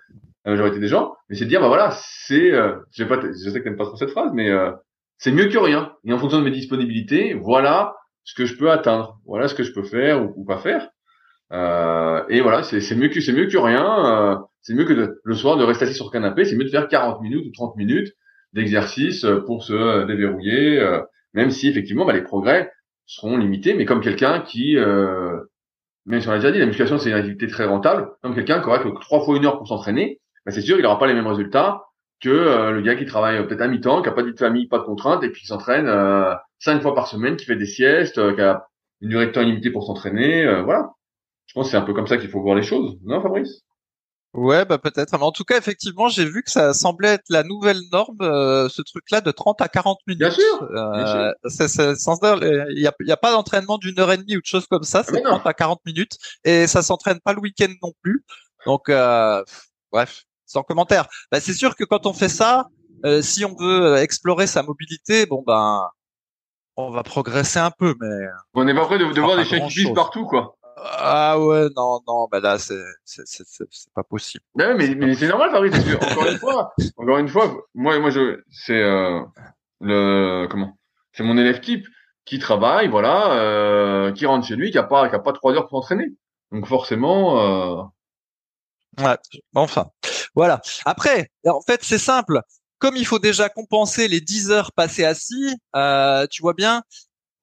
[SPEAKER 1] la majorité des gens, mais c'est de dire bah voilà, c'est, je, pas, je sais que t'aimes pas trop cette phrase, mais c'est mieux que rien. Et en fonction de mes disponibilités, voilà ce que je peux atteindre, voilà ce que je peux faire ou, pas faire. et voilà, c'est mieux que c'est mieux que rien. c'est mieux que le soir de rester assis sur le canapé, c'est mieux de faire 40 minutes ou 30 minutes d'exercice pour se déverrouiller même si effectivement bah, les progrès seront limités, mais comme quelqu'un qui, euh, même si on l'a déjà dit, la musculation c'est une activité très rentable, comme quelqu'un qui aura que trois fois une heure pour s'entraîner, bah, c'est sûr qu'il n'aura pas les mêmes résultats que euh, le gars qui travaille euh, peut-être à mi-temps, qui a pas de famille, pas de contraintes, et puis qui s'entraîne euh, cinq fois par semaine, qui fait des siestes, qui a une durée de temps limitée pour s'entraîner, voilà. Je pense que c'est un peu comme ça qu'il faut voir les choses, non Fabrice?
[SPEAKER 2] Ouais, bah peut-être. Mais en tout cas, effectivement, j'ai vu que ça semblait être la nouvelle norme, euh, ce truc-là de 30 à 40 minutes.
[SPEAKER 1] Bien sûr. Euh,
[SPEAKER 2] il n'y a, y a, pas d'entraînement d'une heure et demie ou de choses comme ça. Ah, c'est 30 à 40 minutes et ça s'entraîne pas le week-end non plus. Donc, euh, bref, sans commentaire. Bah, c'est sûr que quand on fait ça, euh, si on veut explorer sa mobilité, bon ben, on va progresser un peu, mais
[SPEAKER 1] on n'est pas prêt de, de voir des chiens partout, quoi.
[SPEAKER 2] Ah ouais, non, non, bah là, c'est, c'est, c'est, c'est pas possible.
[SPEAKER 1] mais, mais c'est normal, Fabrice, parce que, encore une fois, encore une fois, moi, moi, je, c'est, euh, le, comment, c'est mon élève type qui travaille, voilà, euh, qui rentre chez lui, qui a pas, qui a pas trois heures pour s'entraîner. Donc forcément, euh...
[SPEAKER 2] Ouais, enfin, voilà. Après, en fait, c'est simple. Comme il faut déjà compenser les 10 heures passées assis, euh, tu vois bien,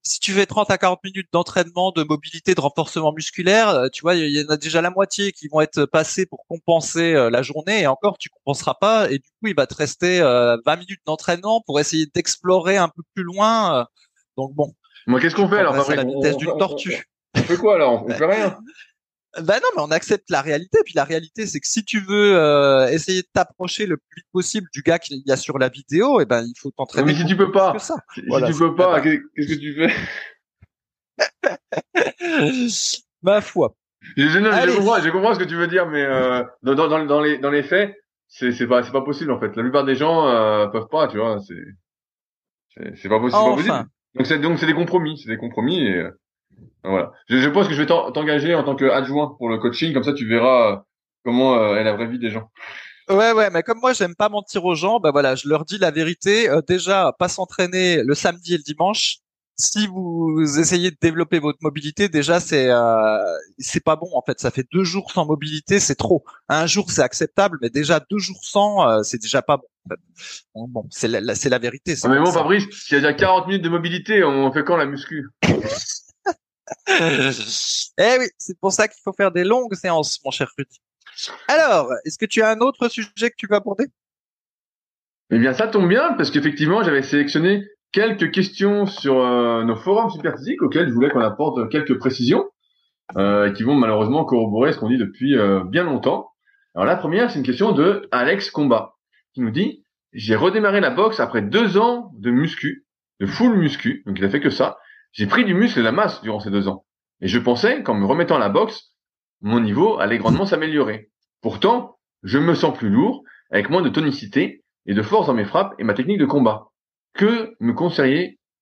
[SPEAKER 2] si tu fais 30 à 40 minutes d'entraînement, de mobilité, de renforcement musculaire, euh, tu vois, il y en a déjà la moitié qui vont être passés pour compenser euh, la journée et encore tu compenseras pas et du coup il va te rester 20 euh, minutes d'entraînement pour essayer d'explorer un peu plus loin. Donc bon.
[SPEAKER 1] Moi qu'est-ce qu'on fait alors
[SPEAKER 2] la vitesse d'une tortue.
[SPEAKER 1] On fait quoi alors? On [laughs] fait rien.
[SPEAKER 2] Ben non, mais on accepte la réalité. Puis la réalité, c'est que si tu veux euh, essayer de t'approcher le plus vite possible du gars qu'il y a sur la vidéo, et eh ben il faut t'entraîner.
[SPEAKER 1] Mais si tu peux pas, si tu peux pas, qu'est-ce que tu fais? [laughs]
[SPEAKER 2] Ma foi.
[SPEAKER 1] Je, je, je, comprends, je, comprends, ce que tu veux dire, mais euh, dans, dans, dans, les dans les faits, c'est c'est pas c'est pas possible en fait. La plupart des gens euh, peuvent pas, tu vois. C'est c'est pas possible. Enfin. Donc c'est donc c'est des compromis, c'est des compromis et euh, voilà. Je, je, pense que je vais t'engager en tant qu'adjoint pour le coaching, comme ça tu verras euh, comment euh, est la vraie vie des gens.
[SPEAKER 2] Ouais, ouais, mais comme moi j'aime pas mentir aux gens, bah voilà, je leur dis la vérité. Euh, déjà, pas s'entraîner le samedi et le dimanche, si vous essayez de développer votre mobilité, déjà c'est euh, c'est pas bon en fait. Ça fait deux jours sans mobilité, c'est trop. Un jour c'est acceptable, mais déjà deux jours sans, euh, c'est déjà pas bon. En fait. Bon, c'est la, c'est la vérité.
[SPEAKER 1] mais bon, Fabrice, s'il y a déjà 40 minutes de mobilité, on fait quand la muscu? [laughs] [laughs]
[SPEAKER 2] Eh oui, c'est pour ça qu'il faut faire des longues séances, mon cher Rudy. Alors, est-ce que tu as un autre sujet que tu veux aborder?
[SPEAKER 1] Eh bien, ça tombe bien parce qu'effectivement, j'avais sélectionné quelques questions sur euh, nos forums superphysiques auxquels je voulais qu'on apporte quelques précisions euh, qui vont malheureusement corroborer ce qu'on dit depuis euh, bien longtemps. Alors la première, c'est une question de Alex Combat qui nous dit j'ai redémarré la boxe après deux ans de muscu, de full muscu, donc il a fait que ça. J'ai pris du muscle et de la masse durant ces deux ans. Et je pensais qu'en me remettant à la boxe, mon niveau allait grandement s'améliorer. Pourtant, je me sens plus lourd, avec moins de tonicité et de force dans mes frappes et ma technique de combat. Que me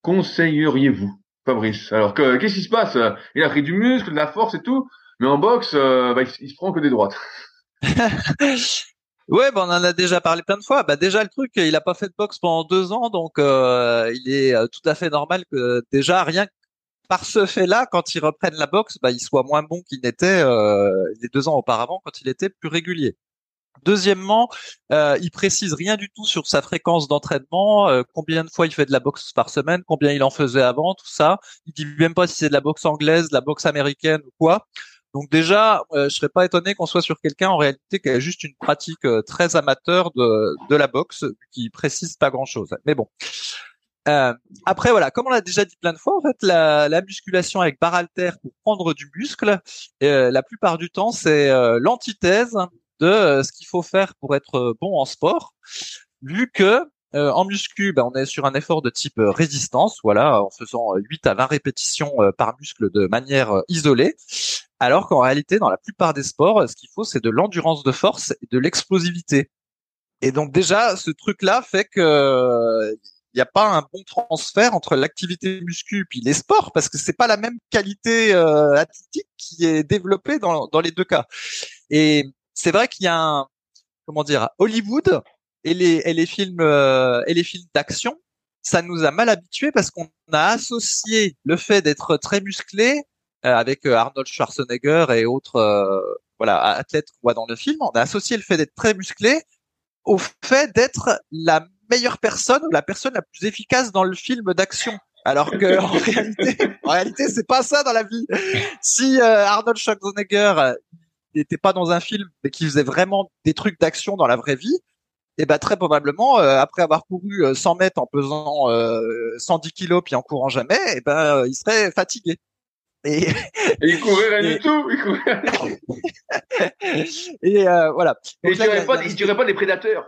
[SPEAKER 1] conseilleriez-vous, Fabrice? Alors que qu'est-ce qui se passe? Il a pris du muscle, de la force et tout, mais en boxe, euh, bah, il, se prend que des droites. [laughs]
[SPEAKER 2] ouais, bah, on en a déjà parlé plein de fois. Bah déjà le truc, il a pas fait de boxe pendant deux ans, donc euh, il est euh, tout à fait normal que déjà rien par ce fait-là, quand il reprenne la boxe, bah, il soit moins bon qu'il n'était les deux ans auparavant quand il était plus régulier. Deuxièmement, euh, il précise rien du tout sur sa fréquence d'entraînement, euh, combien de fois il fait de la boxe par semaine, combien il en faisait avant, tout ça. Il dit même pas si c'est de la boxe anglaise, de la boxe américaine ou quoi. Donc déjà, euh, je serais pas étonné qu'on soit sur quelqu'un en réalité qui a juste une pratique euh, très amateur de, de la boxe, qui précise pas grand-chose. Mais bon. Euh, après voilà, comme on l'a déjà dit plein de fois, en fait, la, la musculation avec barre haltère pour prendre du muscle, la plupart du temps, c'est l'antithèse de euh, ce qu'il faut faire pour être euh, bon en sport, vu que euh, en muscu, ben, on est sur un effort de type résistance, voilà, en faisant 8 à 20 répétitions par muscle de manière isolée, alors qu'en réalité, dans la plupart des sports, ce qu'il faut, c'est de l'endurance de force et de l'explosivité. Et donc déjà, ce truc-là fait que il n'y a pas un bon transfert entre l'activité muscu puis les sports parce que c'est pas la même qualité athlétique qui est développée dans, dans les deux cas. Et c'est vrai qu'il y a un comment dire Hollywood et les et les films euh, et les films d'action, ça nous a mal habitués parce qu'on a associé le fait d'être très musclé euh, avec euh, Arnold Schwarzenegger et autres voilà athlètes qu'on voit dans le film, on a associé le fait d'être très musclé au fait d'être la meilleure personne ou la personne la plus efficace dans le film d'action. Alors que en [laughs] réalité, en réalité, c'est pas ça dans la vie. Si Arnold Schwarzenegger n'était pas dans un film, mais qui faisait vraiment des trucs d'action dans la vraie vie, et ben très probablement, euh, après avoir couru 100 euh, mètres en pesant euh, 110 kilos puis en courant jamais, et ben il serait fatigué.
[SPEAKER 1] Et, et il courait rien du tout. Il courait... [laughs]
[SPEAKER 2] et euh, voilà.
[SPEAKER 1] et il tuerait pas, il pas les prédateurs.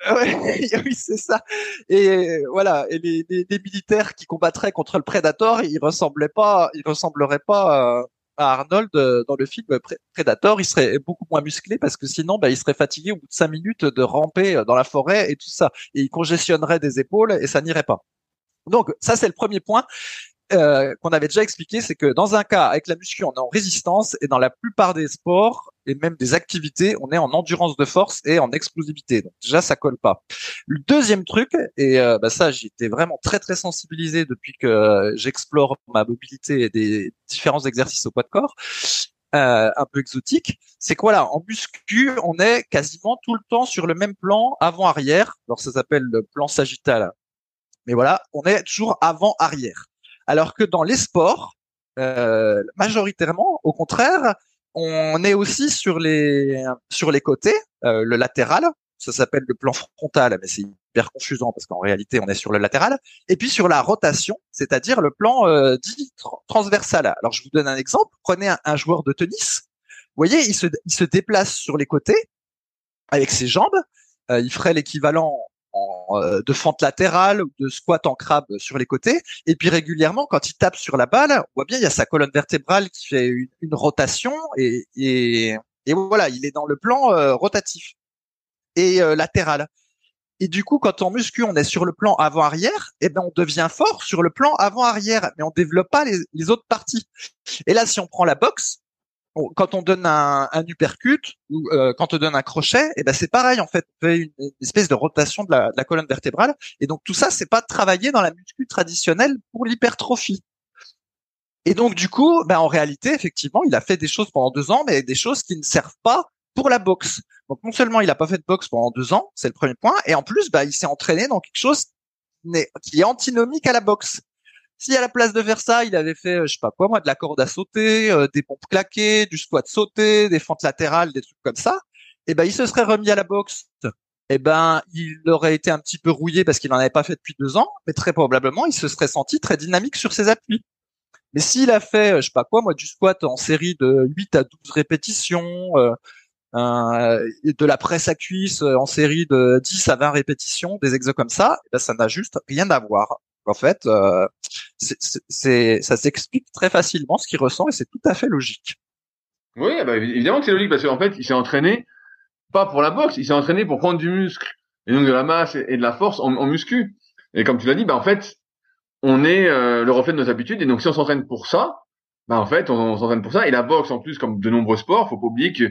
[SPEAKER 1] [laughs]
[SPEAKER 2] oui, c'est ça. Et voilà, et les, les, les, militaires qui combattraient contre le prédateur, ils ressemblaient pas, ils ressembleraient pas Arnold euh, dans le film Predator, il serait beaucoup moins musclé parce que sinon, bah, il serait fatigué au bout de cinq minutes de ramper euh, dans la forêt et tout ça. Et il congestionnerait des épaules et ça n'irait pas. Donc ça, c'est le premier point. Euh, qu'on avait déjà expliqué, c'est que dans un cas avec la muscu, on est en résistance et dans la plupart des sports et même des activités, on est en endurance de force et en explosivité. Donc déjà, ça colle pas. Le deuxième truc, et euh, bah ça, j'ai été vraiment très très sensibilisé depuis que euh, j'explore ma mobilité et des différents exercices au poids de corps. Euh, un peu exotique, c'est quoi là En muscu, on est quasiment tout le temps sur le même plan avant-arrière. Alors ça s'appelle le plan sagittal. Mais voilà, on est toujours avant-arrière. Alors que dans les sports, euh, majoritairement, au contraire, on est aussi sur les sur les côtés, euh, le latéral, ça s'appelle le plan frontal, mais c'est hyper confusant parce qu'en réalité on est sur le latéral, et puis sur la rotation, c'est-à-dire le plan euh, dit transversal. Alors je vous donne un exemple. Prenez un, joueur de tennis. Vous voyez, il se, il se déplace sur les côtés avec ses jambes. Euh, il ferait l'équivalent euh, de fente latérale ou de squat en crabe sur les côtés. Et puis régulièrement, quand il tape sur la balle, on voit bien il y a sa colonne vertébrale qui fait une, rotation et, et, voilà, il est dans le plan euh, rotatif et euh, latéral. Et du coup, quand on muscu, on est sur le plan avant-arrière, eh ben on devient fort sur le plan avant-arrière, mais on développe pas les, les, autres parties. Et là, si on prend la boxe, quand on donne un, un uppercut ou euh, quand on donne un crochet, et eh ben c'est pareil en fait, on fait une, espèce de rotation de la, de la, colonne vertébrale. Et donc tout ça, c'est pas travaillé dans la muscu traditionnelle pour l'hypertrophie. Et donc du coup, ben, en réalité, effectivement, il a fait des choses pendant deux ans, mais des choses qui ne servent pas pour la boxe. Donc non seulement il a pas fait de boxe pendant deux ans, c'est le premier point, et en plus, ben, il s'est entraîné dans quelque chose qui est antinomique à la boxe. Si à la place de faire ça, il avait fait, euh, je sais pas quoi, moi, de la corde à sauter, euh, des pompes claquées, du squat sauté, des fentes latérales, des trucs comme ça, eh ben, il se serait remis à la boxe. Eh ben, il aurait été un petit peu rouillé parce qu'il n'en avait pas fait depuis deux ans, mais très probablement, il se serait senti très dynamique sur ses appuis. Mais s'il a fait, euh, je sais pas quoi, moi, du squat en série de 8 à 12 répétitions, de la presse à cuisse en série de 10 à 20 répétitions, des exos comme ça, eh ben, ça n'a juste rien à voir. En fait, euh, ça s'explique très facilement ce qu'il ressent et c'est tout à fait logique.
[SPEAKER 1] Oui, bah, évidemment que c'est logique parce qu'en fait, il s'est entraîné pas pour la boxe, il s'est entraîné pour prendre du muscle et donc de la masse et de la force en, muscu. Et comme tu l'as dit, bah en fait, on est euh, le reflet de nos habitudes et donc si on s'entraîne pour ça, bah en fait, on, s'entraîne pour ça. Et la boxe, en plus, comme de nombreux sports, faut pas oublier que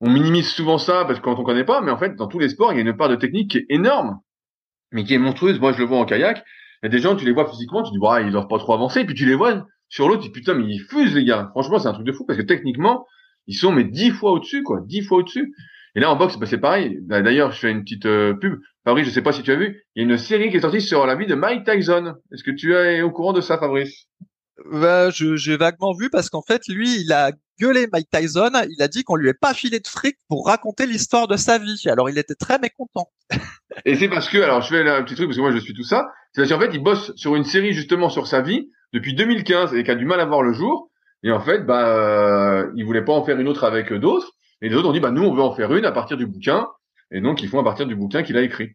[SPEAKER 1] on minimise souvent ça parce quand on connaît pas, mais en fait, dans tous les sports, il y a une part de technique énorme, mais qui est monstrueuse. Moi, je le vois en kayak. Il y a des gens, tu les vois physiquement, tu dis, bah, ils doivent pas trop avancer, puis tu les vois sur l'autre, tu dis, putain, mais ils fusent, les gars. Franchement, c'est un truc de fou, parce que techniquement, ils sont, mais dix fois au-dessus, quoi, dix fois au-dessus. Et là, en boxe, bah, c'est pareil. Bah, d'ailleurs, je fais une petite euh, pub. Fabrice, je sais pas si tu as vu, il y a une série qui est sortie sur la vie de Mike Tyson. Est-ce que tu es au courant de ça, Fabrice?
[SPEAKER 2] Bah, j'ai vaguement vu parce qu'en fait, lui, il a gueulé Mike Tyson. Il a dit qu'on lui ait pas filé de fric pour raconter l'histoire de sa vie. Alors, il était très mécontent.
[SPEAKER 1] Et c'est parce que, alors je fais un petit truc parce que moi je suis tout ça, c'est parce qu'en fait il bosse sur une série justement sur sa vie depuis 2015 et qui a du mal à voir le jour. Et en fait, bah, euh, il voulait pas en faire une autre avec d'autres. Et les autres ont dit, bah nous on veut en faire une à partir du bouquin. Et donc ils font à partir du bouquin qu'il a écrit.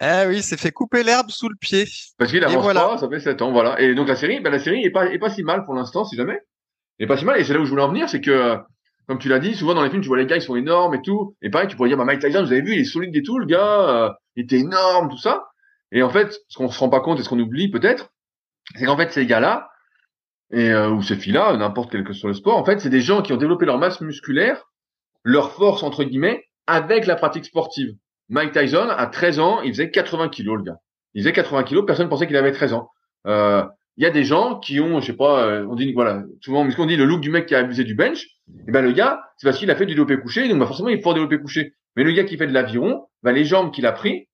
[SPEAKER 2] Eh oui, c'est fait couper l'herbe sous le pied.
[SPEAKER 1] Parce qu'il avance voilà. pas, ça fait 7 ans, voilà. Et donc la série, bah, la série est pas, est pas si mal pour l'instant, si jamais. Est pas si mal. Et c'est là où je voulais en venir, c'est que comme tu l'as dit, souvent dans les films, tu vois les gars, ils sont énormes et tout. Et pareil, tu pourrais dire, bah, Mike Tyson, vous avez vu, il est solide et tout, le gars, euh, il était énorme, tout ça. Et en fait, ce qu'on se rend pas compte et ce qu'on oublie peut-être, c'est qu'en fait, ces gars-là, et euh, ou ces filles-là, n'importe quel que soit le sport, en fait, c'est des gens qui ont développé leur masse musculaire, leur force entre guillemets, avec la pratique sportive. Mike Tyson, à 13 ans, il faisait 80 kilos, le gars. Il faisait 80 kilos, personne pensait qu'il avait 13 ans. Euh, il y a des gens qui ont, je sais pas, euh, on dit voilà, souvent on dit le look du mec qui a abusé du bench. Et eh ben le gars, c'est parce qu'il a fait du développé couché, donc bah, forcément il faut développer couché. Mais le gars qui fait de l'aviron, bah, les jambes qu'il a pris,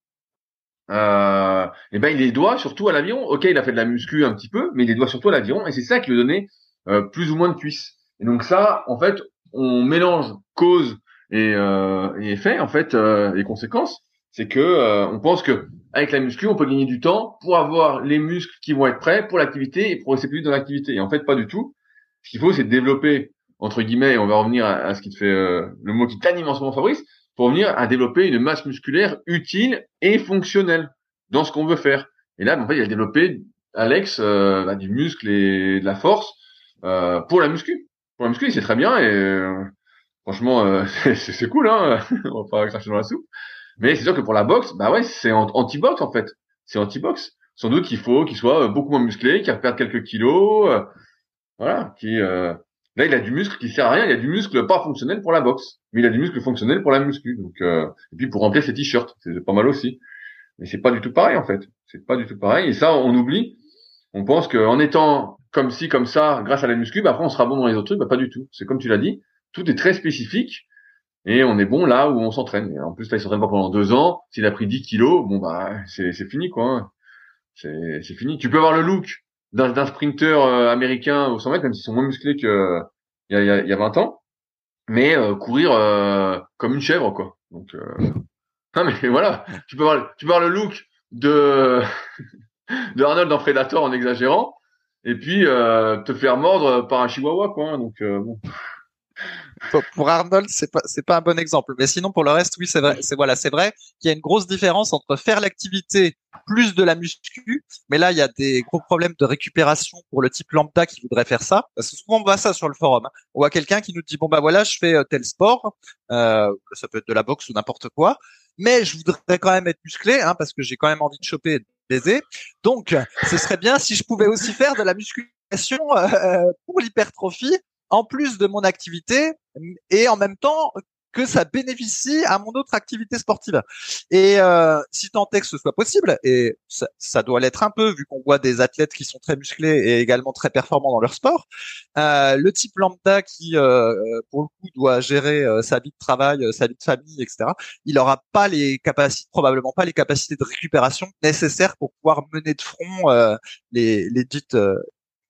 [SPEAKER 1] euh, et eh ben il les doit surtout à l'aviron. Ok, il a fait de la muscu un petit peu, mais il les doit surtout à l'aviron, et c'est ça qui lui donnait euh, plus ou moins de cuisses. Et donc ça, en fait, on mélange cause et, euh, et effet, en fait, euh, et conséquences. C'est que on pense que avec la muscu, on peut gagner du temps pour avoir les muscles qui vont être prêts pour l'activité et progresser plus vite dans l'activité. Et en fait, pas du tout. Ce qu'il faut, c'est développer, entre guillemets, et on va revenir à, ce qui te fait euh, le mot qui t'anime en ce moment, Fabrice, pour revenir à développer une masse musculaire utile et fonctionnelle dans ce qu'on veut faire. Et là, en fait, il a développé, Alex, euh, bah, du muscle et de la force euh, pour la muscu. Pour la muscu, c'est très bien et franchement, [laughs] c'est cool, hein. [laughs] on va pas cracher dans la soupe. Mais c'est sûr que pour la boxe, bah ouais, c'est anti-boxe en fait. C'est anti-boxe. Sans doute qu'il faut qu'il soit euh, beaucoup moins musclé, qu'il perde quelques kilos, euh, voilà. Qui euh, là, il a du muscle qui sert à rien. Il a du muscle pas fonctionnel pour la boxe, mais il a du muscle fonctionnel pour la muscu. Donc et puis pour remplir ses t-shirts, c'est pas mal aussi. Mais c'est pas du tout pareil en fait. C'est pas du tout pareil. Et ça, on oublie. On pense qu'en étant comme ci, comme ça, grâce à la muscu, bah après on sera bon dans les autres trucs. Bah pas du tout. C'est comme tu l'as dit. Tout est très spécifique et on est bon là où on s'entraîne. En plus, là, il s'entraîne pas pendant deux ans. S'il a pris 10 kilos, bon bah c'est fini quoi. Hein. C'est fini. Tu peux avoir le look d'un sprinter euh, américain au 100 mètres, même s'ils sont moins musclés que il y a, y, y a 20 ans, mais euh, courir euh, comme une chèvre quoi. Donc [laughs] non mais voilà, tu peux avoir tu peux avoir le look de [laughs] de Arnold dans Predator en exagérant, et puis te faire mordre par un chihuahua quoi. Hein. Donc bon
[SPEAKER 2] pour Arnold, c'est pas c'est pas un bon exemple, mais sinon pour le reste, oui, c'est vrai, c'est voilà, c'est vrai qu'il y a une grosse différence entre faire l'activité plus de la muscu, mais là il y a des gros problèmes de récupération pour le type lambda qui voudrait faire ça. Parce que souvent on voit ça sur le forum. Hein. On voit quelqu'un qui nous dit bon bah voilà, je fais euh, tel sport, euh, ça peut être de la boxe ou n'importe quoi, mais je voudrais quand même être musclé, hein, parce que j'ai quand même envie de choper et de baiser. Donc ce serait bien si je pouvais aussi faire de la musculation euh, pour l'hypertrophie en plus de mon activité et en même temps que ça bénéficie à mon autre activité sportive. Et euh, si tant est que ce soit possible, et ça, ça doit l'être un peu vu qu'on voit des athlètes qui sont très musclés et également très performants dans leur sport, euh, le type lambda qui, euh, pour le coup, doit gérer euh, sa vie de travail, euh, sa vie de famille, etc., il n'aura pas les capacités, probablement pas les capacités de récupération nécessaires pour pouvoir mener de front euh, les, les dites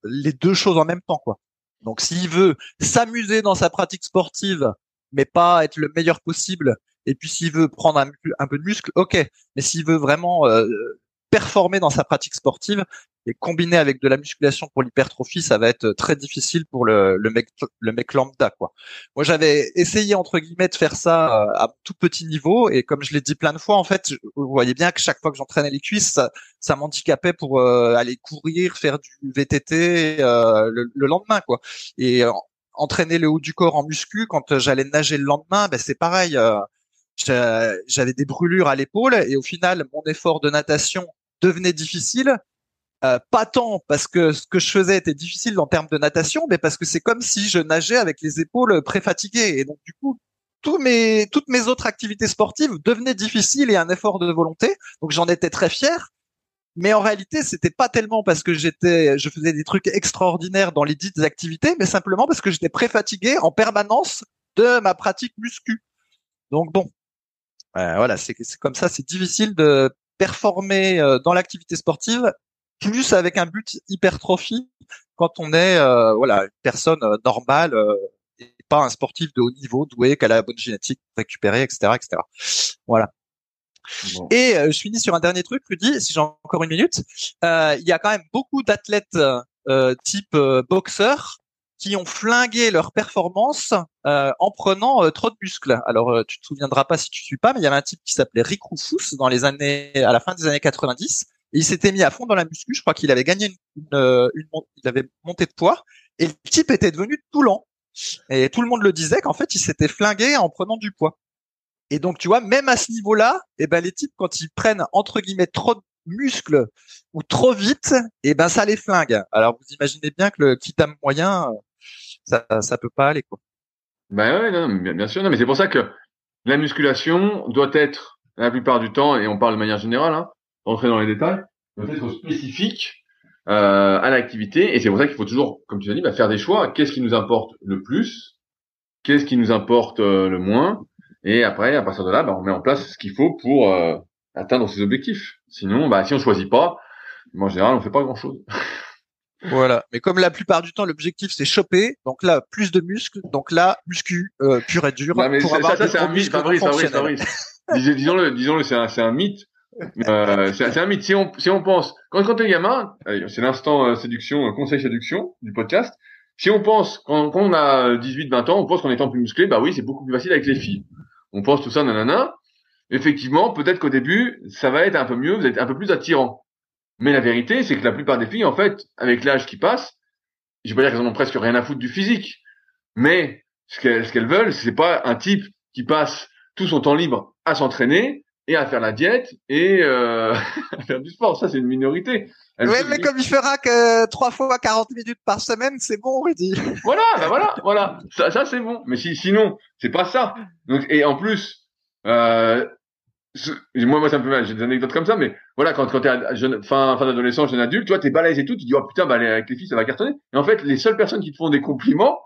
[SPEAKER 2] les deux choses en même temps, quoi. Donc, s'il veut s'amuser dans sa pratique sportive mais pas être le meilleur possible. Et puis s'il veut prendre un, peu de muscle, ok. Mais s'il veut vraiment euh, performer dans sa pratique sportive et combiner avec de la musculation pour l'hypertrophie, ça va être très difficile pour le, le mec le mec lambda quoi. Moi j'avais essayé entre guillemets de faire ça euh, à tout petit niveau et comme je l'ai dit plein de fois en fait, vous voyez bien que chaque fois que j'entraînais les cuisses, ça, ça m'handicapait pour euh, aller courir, faire du VTT le, le, lendemain quoi. Et entraîner le haut du corps en muscu, quand euh, j'allais nager le lendemain, ben c'est pareil. Euh, j'avais des brûlures à l'épaule et au final, mon effort de natation devenait difficile. Euh, pas tant parce que ce que je faisais était difficile en termes de natation, mais parce que c'est comme si je nageais avec les épaules préfatiguées. Et donc du coup, tous mes, toutes mes autres activités sportives devenaient difficiles et un effort de volonté. Donc j'en étais très fier mais en réalité, c'était pas tellement parce que j'étais, je faisais des trucs extraordinaires dans les dites activités, mais simplement parce que j'étais préfatigué en permanence de ma pratique muscu. Donc bon, euh, voilà, c'est comme ça, c'est difficile de performer euh, dans l'activité sportive, plus avec un but hypertrophie quand on est euh, voilà une personne normale et pas un sportif de haut niveau doué qui a la bonne génétique pour récupérer, etc., etc. Voilà. Et euh, je finis sur un dernier truc, Rudy, si j'ai encore une minute. Euh, il y a quand même beaucoup d'athlètes euh, type boxeur qui ont flingué leur performance en prenant trop de muscles. Alors, tu te souviendras pas si tu suis pas, mais il y avait un type qui s'appelait Rick Rufus dans les années, à la fin des années 90. Il s'était mis à fond dans la muscu. Je crois qu'il avait gagné une, une, il avait monté de poids. Et le type était devenu tout lent. Et tout le monde le disait qu'en fait, il s'était flingué en prenant du poids. Et donc, tu vois, même à ce niveau-là, eh ben, les types, quand ils prennent, entre guillemets, trop de muscles ou trop vite, eh ben, ça les flingue. Alors, vous imaginez bien que le kitam moyen, ça, ça peut pas aller, quoi.
[SPEAKER 1] Ben ouais, non, bien, sûr, non, mais c'est pour ça que la musculation doit être, la plupart du temps, et on parle de manière générale, hein, rentrer dans les détails, doit être spécifique euh, à l'activité, et c'est pour ça qu'il faut toujours, comme tu as dit, bah, faire des choix. Qu'est-ce qui nous importe le plus? Qu'est-ce qui nous importe euh, le moins? Et après, à partir de là, bah, on met en place ce qu'il faut pour euh, atteindre ses objectifs. Sinon, bah, si on choisit pas, en général, on fait pas grand-chose. [laughs]
[SPEAKER 2] Voilà. Mais comme la plupart du temps, l'objectif c'est choper. Donc là, plus de muscles. Donc là, muscu euh, pur et dur.
[SPEAKER 1] Non, mais ça, ça, c'est un mythe, Fabrice, Fabrice, Fabrice. disons-le, disons-le, c'est un, c'est un mythe. Euh, c'est un mythe. Si on, si on pense, quand, quand t'es gamin, c'est l'instant euh, séduction, euh, conseil séduction du podcast. Si on pense, quand, quand on a 18, 20 ans, on pense qu'en étant plus musclé, bah oui, c'est beaucoup plus facile avec les filles on pense tout ça, nanana. Effectivement, peut-être qu'au début, ça va être un peu mieux, vous êtes un peu plus attirant. Mais la vérité, c'est que la plupart des filles, en fait, avec l'âge qui passe, je vais pas dire qu'elles en ont presque rien à foutre du physique, mais ce qu'elles, ce qu'elles veulent, c'est pas un type qui passe tout son temps libre à s'entraîner et à faire la diète et euh, [laughs] à faire du sport. Ça, c'est une minorité.
[SPEAKER 2] oui, mais comme il fera que trois fois 40 minutes par semaine, c'est bon, Rudy. [laughs]
[SPEAKER 1] Voilà, ben voilà, voilà. Ça, ça c'est bon. Mais si, sinon, c'est pas ça. Donc, et en plus, euh, moi, moi, ça me fait mal. J'ai des anecdotes comme ça, mais voilà, quand, quand t'es jeune, fin, fin d'adolescent, jeune adulte, tu vois, t'es balèze et tout, tu dis, oh putain, bah, avec les filles, ça va cartonner. Et en fait, les seules personnes qui te font des compliments,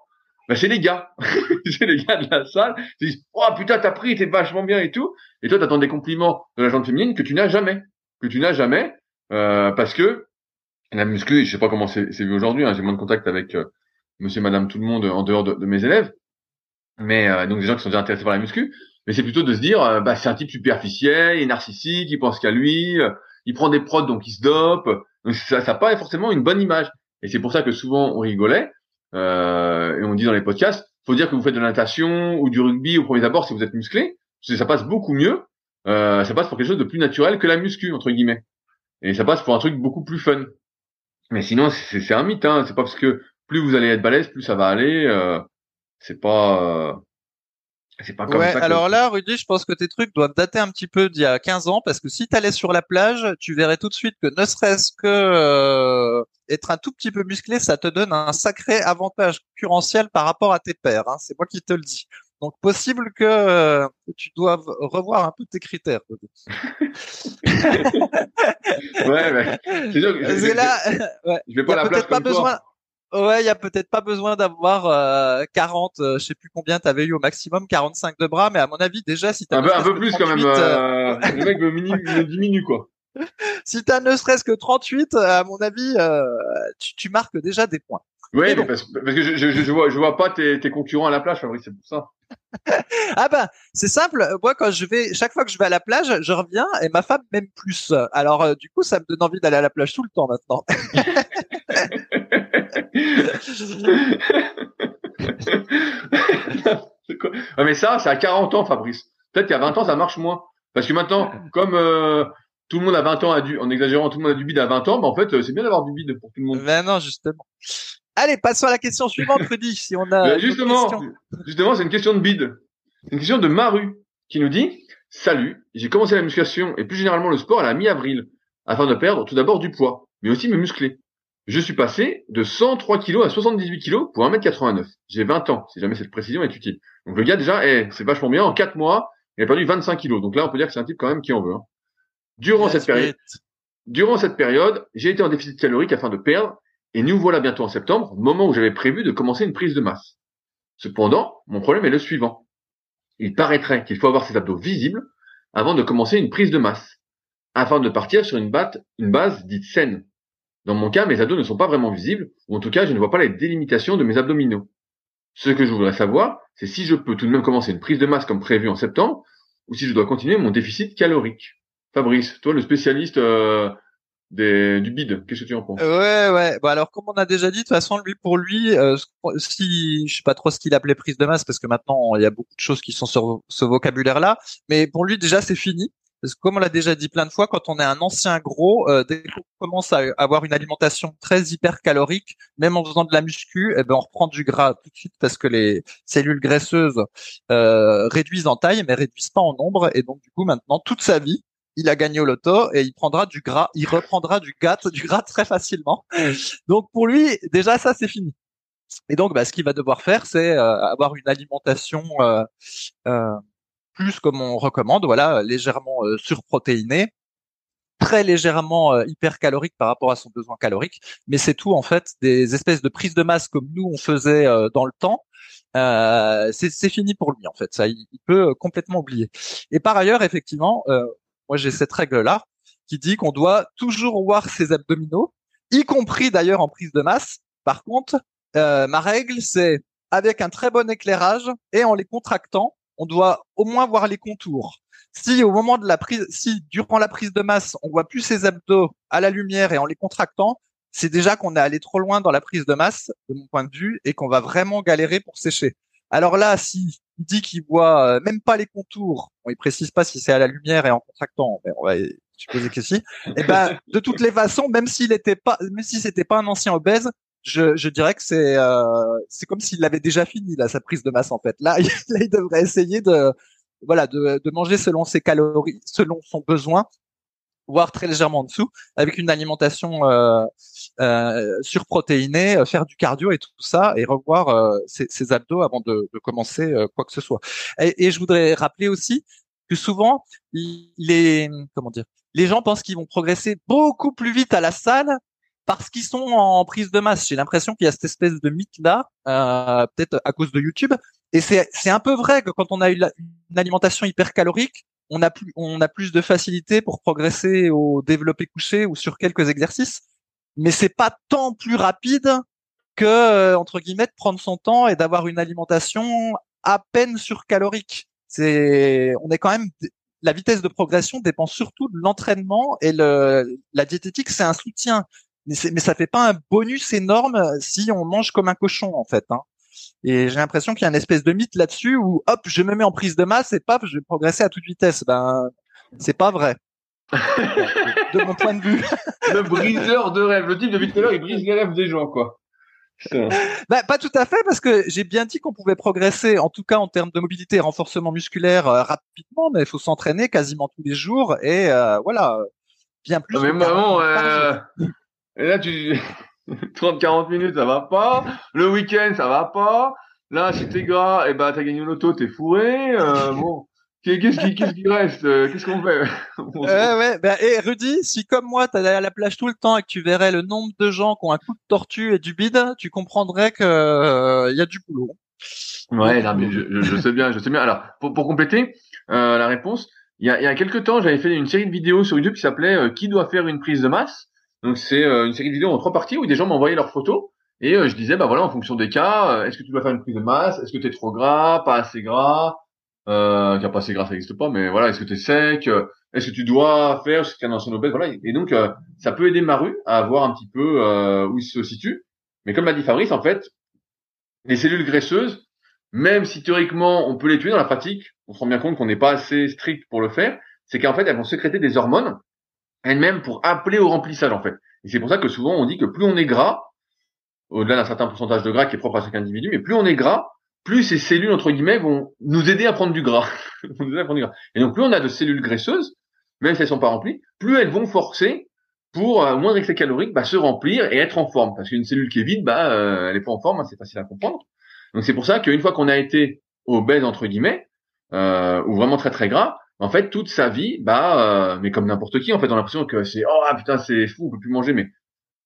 [SPEAKER 1] bah, c'est les gars. [laughs] c'est les gars de la salle. Ils disent, oh putain, t'as pris, t'es vachement bien et tout. Et toi, t'attends des compliments de la gente féminine que tu n'as jamais. Que tu n'as jamais, euh, parce que la muscu, je sais pas comment c'est vu aujourd'hui, hein, j'ai moins de contact avec euh, monsieur, madame, tout le monde en dehors de, mes élèves. Mais, euh, donc des gens qui sont déjà intéressés par la muscu. Mais c'est plutôt de se dire, euh, bah, c'est un type superficiel, il est narcissique, il pense qu'à lui, il prend des prods donc il se dope. Donc ça n'a pas forcément une bonne image. Et c'est pour ça que souvent on rigolait. Euh, et on dit dans les podcasts, faut dire que vous faites de la natation ou du rugby au premier abord si vous êtes musclé, ça passe beaucoup mieux. Euh, ça passe pour quelque chose de plus naturel que la muscu entre guillemets. Et ça passe pour un truc beaucoup plus fun. Mais sinon, c'est un mythe. Hein. C'est pas parce que plus vous allez être balèze, plus ça va aller. Euh, c'est pas. Euh,
[SPEAKER 2] c'est pas comme ouais, alors là, Rudy, je pense que tes trucs doivent dater un petit peu d'il y a 15 ans, parce que si tu allais sur la plage, tu verrais tout de suite que ne serait-ce que être un tout petit peu musclé, ça te donne un sacré avantage concurrentiel par rapport à tes pairs. Hein. C'est moi qui te le dis. Donc possible que euh, tu doives revoir un peu tes critères. [laughs]
[SPEAKER 1] ouais, mais c'est sûr que je,
[SPEAKER 2] là, [laughs] ouais,
[SPEAKER 1] je vais pas la plage
[SPEAKER 2] pas
[SPEAKER 1] comme
[SPEAKER 2] besoin.
[SPEAKER 1] toi.
[SPEAKER 2] Ouais, il y a peut-être pas besoin d'avoir euh, 40, euh, je sais plus combien t'avais eu au maximum, 45 de bras, mais à mon avis déjà si t'as
[SPEAKER 1] Un un peu plus quand même.
[SPEAKER 2] 38, euh,
[SPEAKER 1] Euh, le mec me diminue quoi. [laughs]
[SPEAKER 2] si t'as ne serait-ce que 38, à mon avis, euh, tu, tu marques déjà des points. Bon.
[SPEAKER 1] parce, parce que je, je, je vois, je vois pas tes, tes concurrents à la plage, Fabrice, c'est pour ça. [laughs]
[SPEAKER 2] Ah ben, c'est simple. Moi, quand je vais, chaque fois que je vais à la plage, je reviens et ma femme m'aime plus. Alors, euh, du coup, ça me donne envie d'aller à la plage tout le temps maintenant.
[SPEAKER 1] Ouais, [laughs] mais ça, c'est à 40 ans, Fabrice. Peut-être qu'à 20 ans, ça marche moins. Parce que maintenant, comme euh, tout le monde à 20 ans a du, en exagérant, tout le monde a du bide à 20 ans, bah en fait, euh, c'est bien d'avoir du bide pour tout le monde.
[SPEAKER 2] ben non, justement. Allez, passons à la question suivante, [laughs] Rudy. Si on a d'autres
[SPEAKER 1] justement, justement, c'est une question de bide. C'est une question de Maru qui nous dit Salut, j'ai commencé la musculation et plus généralement le sport à la mi-avril afin de perdre tout d'abord du poids, mais aussi me muscler. Je suis passé de 103 kg à 78 kg pour 1m89. J'ai 20 ans, si jamais cette précision est utile. Donc le gars déjà, eh, c'est vachement bien. En 4 mois, il a perdu 25 kg. Donc là, on peut dire que c'est un type quand même qui en veut. hein. Durant cette période, Durant cette période, j'ai été en déficit calorique afin de perdre, et nous voilà bientôt en septembre, moment où j'avais prévu de commencer une prise de masse. Cependant, mon problème est le suivant. Il paraîtrait qu'il faut avoir ses abdos visibles avant de commencer une prise de masse, afin de partir sur une, batte- une base dite saine. Dans mon cas, mes abdos ne sont pas vraiment visibles, ou en tout cas, je ne vois pas les délimitations de mes abdominaux. Ce que je voudrais savoir, c'est si je peux tout de même commencer une prise de masse comme prévu en septembre, ou si je dois continuer mon déficit calorique. Fabrice, toi le spécialiste euh, des, du bide, qu'est-ce que tu en penses?
[SPEAKER 2] Ouais, ouais. Bon, alors, comme on a déjà dit, de toute façon, lui, pour lui, euh, si, je sais pas trop ce qu'il appelait prise de masse, parce que maintenant, il y a beaucoup de choses qui sont sur ce vocabulaire-là, mais pour lui, déjà, c'est fini. Parce que comme on l'a déjà dit plein de fois, quand on est un ancien gros, euh, dès qu'on commence à avoir une alimentation très hypercalorique, même en faisant de la muscu, eh ben, on reprend du gras tout de suite parce que les cellules graisseuses euh, réduisent en taille, mais réduisent pas en nombre. Et donc, du coup, maintenant, toute sa vie, il a gagné au loto et il prendra du gras, il reprendra du gras, [laughs] du gras très facilement. Donc pour lui, déjà ça c'est fini. Et donc bah, ce qu'il va devoir faire, c'est euh, avoir une alimentation euh, euh, plus comme on recommande, voilà, légèrement surprotéinée, très légèrement hypercalorique par rapport à son besoin calorique, mais c'est tout en fait des espèces de prises de masse comme nous on faisait dans le temps. Euh, c'est fini pour lui en fait, ça il, peut complètement oublier. Et par ailleurs effectivement, moi j'ai cette règle là qui dit qu'on doit toujours voir ses abdominaux, y compris d'ailleurs en prise de masse. Par contre, euh, ma règle c'est avec un très bon éclairage et en les contractant, on doit au moins voir les contours. Si au moment de la prise, si durant la prise de masse, on voit plus ses abdos à la lumière et en les contractant, c'est déjà qu'on est allé trop loin dans la prise de masse, de mon point de vue, et qu'on va vraiment galérer pour sécher. Alors là, si dit qu'il voit euh, même pas les contours, bon, il précise pas si c'est à la lumière et en contractant, mais on va supposer que si. Et ben, de toutes les façons, même s'il était pas, même si c'était pas un ancien obèse, je, je dirais que c'est euh, c'est comme s'il avait déjà fini là sa prise de masse en fait. Là, il, [laughs] là, il devrait essayer de voilà de, de manger selon ses calories, selon son besoin, voire très légèrement en dessous, avec une alimentation euh, euh, surprotéinée, euh, faire du cardio et tout ça, et revoir euh, ses, ses abdos avant de, de commencer euh, quoi que ce soit. Et, et je voudrais rappeler aussi que souvent les comment dire, les gens pensent qu'ils vont progresser beaucoup plus vite à la salle parce qu'ils sont en prise de masse. J'ai l'impression qu'il y a cette espèce de mythe là, euh, peut-être à cause de YouTube. Et c'est un peu vrai que quand on a une alimentation hypercalorique, on a plus on a plus de facilité pour progresser au développé couché ou sur quelques exercices, mais c'est pas tant plus rapide que euh, entre guillemets de prendre son temps et d'avoir une alimentation à peine surcalorique. C'est on est quand même la vitesse de progression dépend surtout de l'entraînement et le la diététique c'est un soutien mais, mais ça fait pas un bonus énorme si on mange comme un cochon en fait. Hein. Et j'ai l'impression qu'il y a une espèce de mythe là-dessus où hop, je me mets en prise de masse et paf, je vais progresser à toute vitesse. Ben, c'est pas vrai. [laughs] de, mon point de vue.
[SPEAKER 1] Le briseur de rêves. Le type de Victor, il brise les rêves des gens, quoi.
[SPEAKER 2] Ben, pas tout à fait, parce que j'ai bien dit qu'on pouvait progresser, en tout cas en termes de mobilité et renforcement musculaire euh, rapidement, mais il faut s'entraîner quasiment tous les jours et euh, voilà, bien plus.
[SPEAKER 1] Mais maman, euh... et là tu, [laughs] 30-40 minutes, ça va pas. Le week-end, ça va pas. Là, si t'es gras, eh ben, t'as gagné une auto, t'es fourré. Euh, bon. Qu'est-ce qui, qu'est-ce qui reste euh, Qu'est-ce qu'on fait? [laughs]
[SPEAKER 2] Euh, ouais, ben, et Rudy, si comme moi t'allais à la plage tout le temps et que tu verrais le nombre de gens qui ont un coup de tortue et du bide, tu comprendrais que euh, il y a du boulot.
[SPEAKER 1] Ouais, non, mais je, je, sais bien, je sais bien. Alors, pour, pour compléter euh, la réponse, il y a, il y a quelques temps, j'avais fait une série de vidéos sur YouTube qui s'appelait Qui doit faire une prise de masse? Donc, c'est une série de vidéos en trois parties où des gens m'envoyaient leurs photos et je disais, bah voilà, en fonction des cas, est-ce que tu dois faire une prise de masse? Est-ce que tu es trop gras, pas assez gras? Euh, pas assez gras, ça n'existe pas, mais voilà, est-ce que tu es sec Est-ce que tu dois faire ce qu'un ancien obèse? Voilà, et donc euh, ça peut aider Maru à voir un petit peu euh, où il se situe. Mais comme l'a dit Fabrice, en fait, les cellules graisseuses, même si théoriquement on peut les tuer dans la pratique, on se rend bien compte qu'on n'est pas assez strict pour le faire, c'est qu'en fait elles vont sécréter des hormones elles-mêmes pour appeler au remplissage en fait. Et c'est pour ça que souvent on dit que plus on est gras, au-delà d'un certain pourcentage de gras qui est propre à chaque individu, mais plus on est gras, plus ces cellules entre guillemets [laughs] vont nous aider à prendre du gras. Et donc plus on a de cellules graisseuses, même si elles sont pas remplies, plus elles vont forcer pour euh, moindre excès calorique bah, se remplir et être en forme. Parce qu'une cellule qui est vide, bah euh, elle est pas en forme, hein, c'est facile à comprendre. Donc c'est pour ça qu'une fois qu'on a été obèse entre guillemets euh, ou vraiment très très gras, en fait toute sa vie, bah euh, mais comme n'importe qui, en fait on a l'impression que c'est oh ah, putain c'est fou, on peut plus manger, mais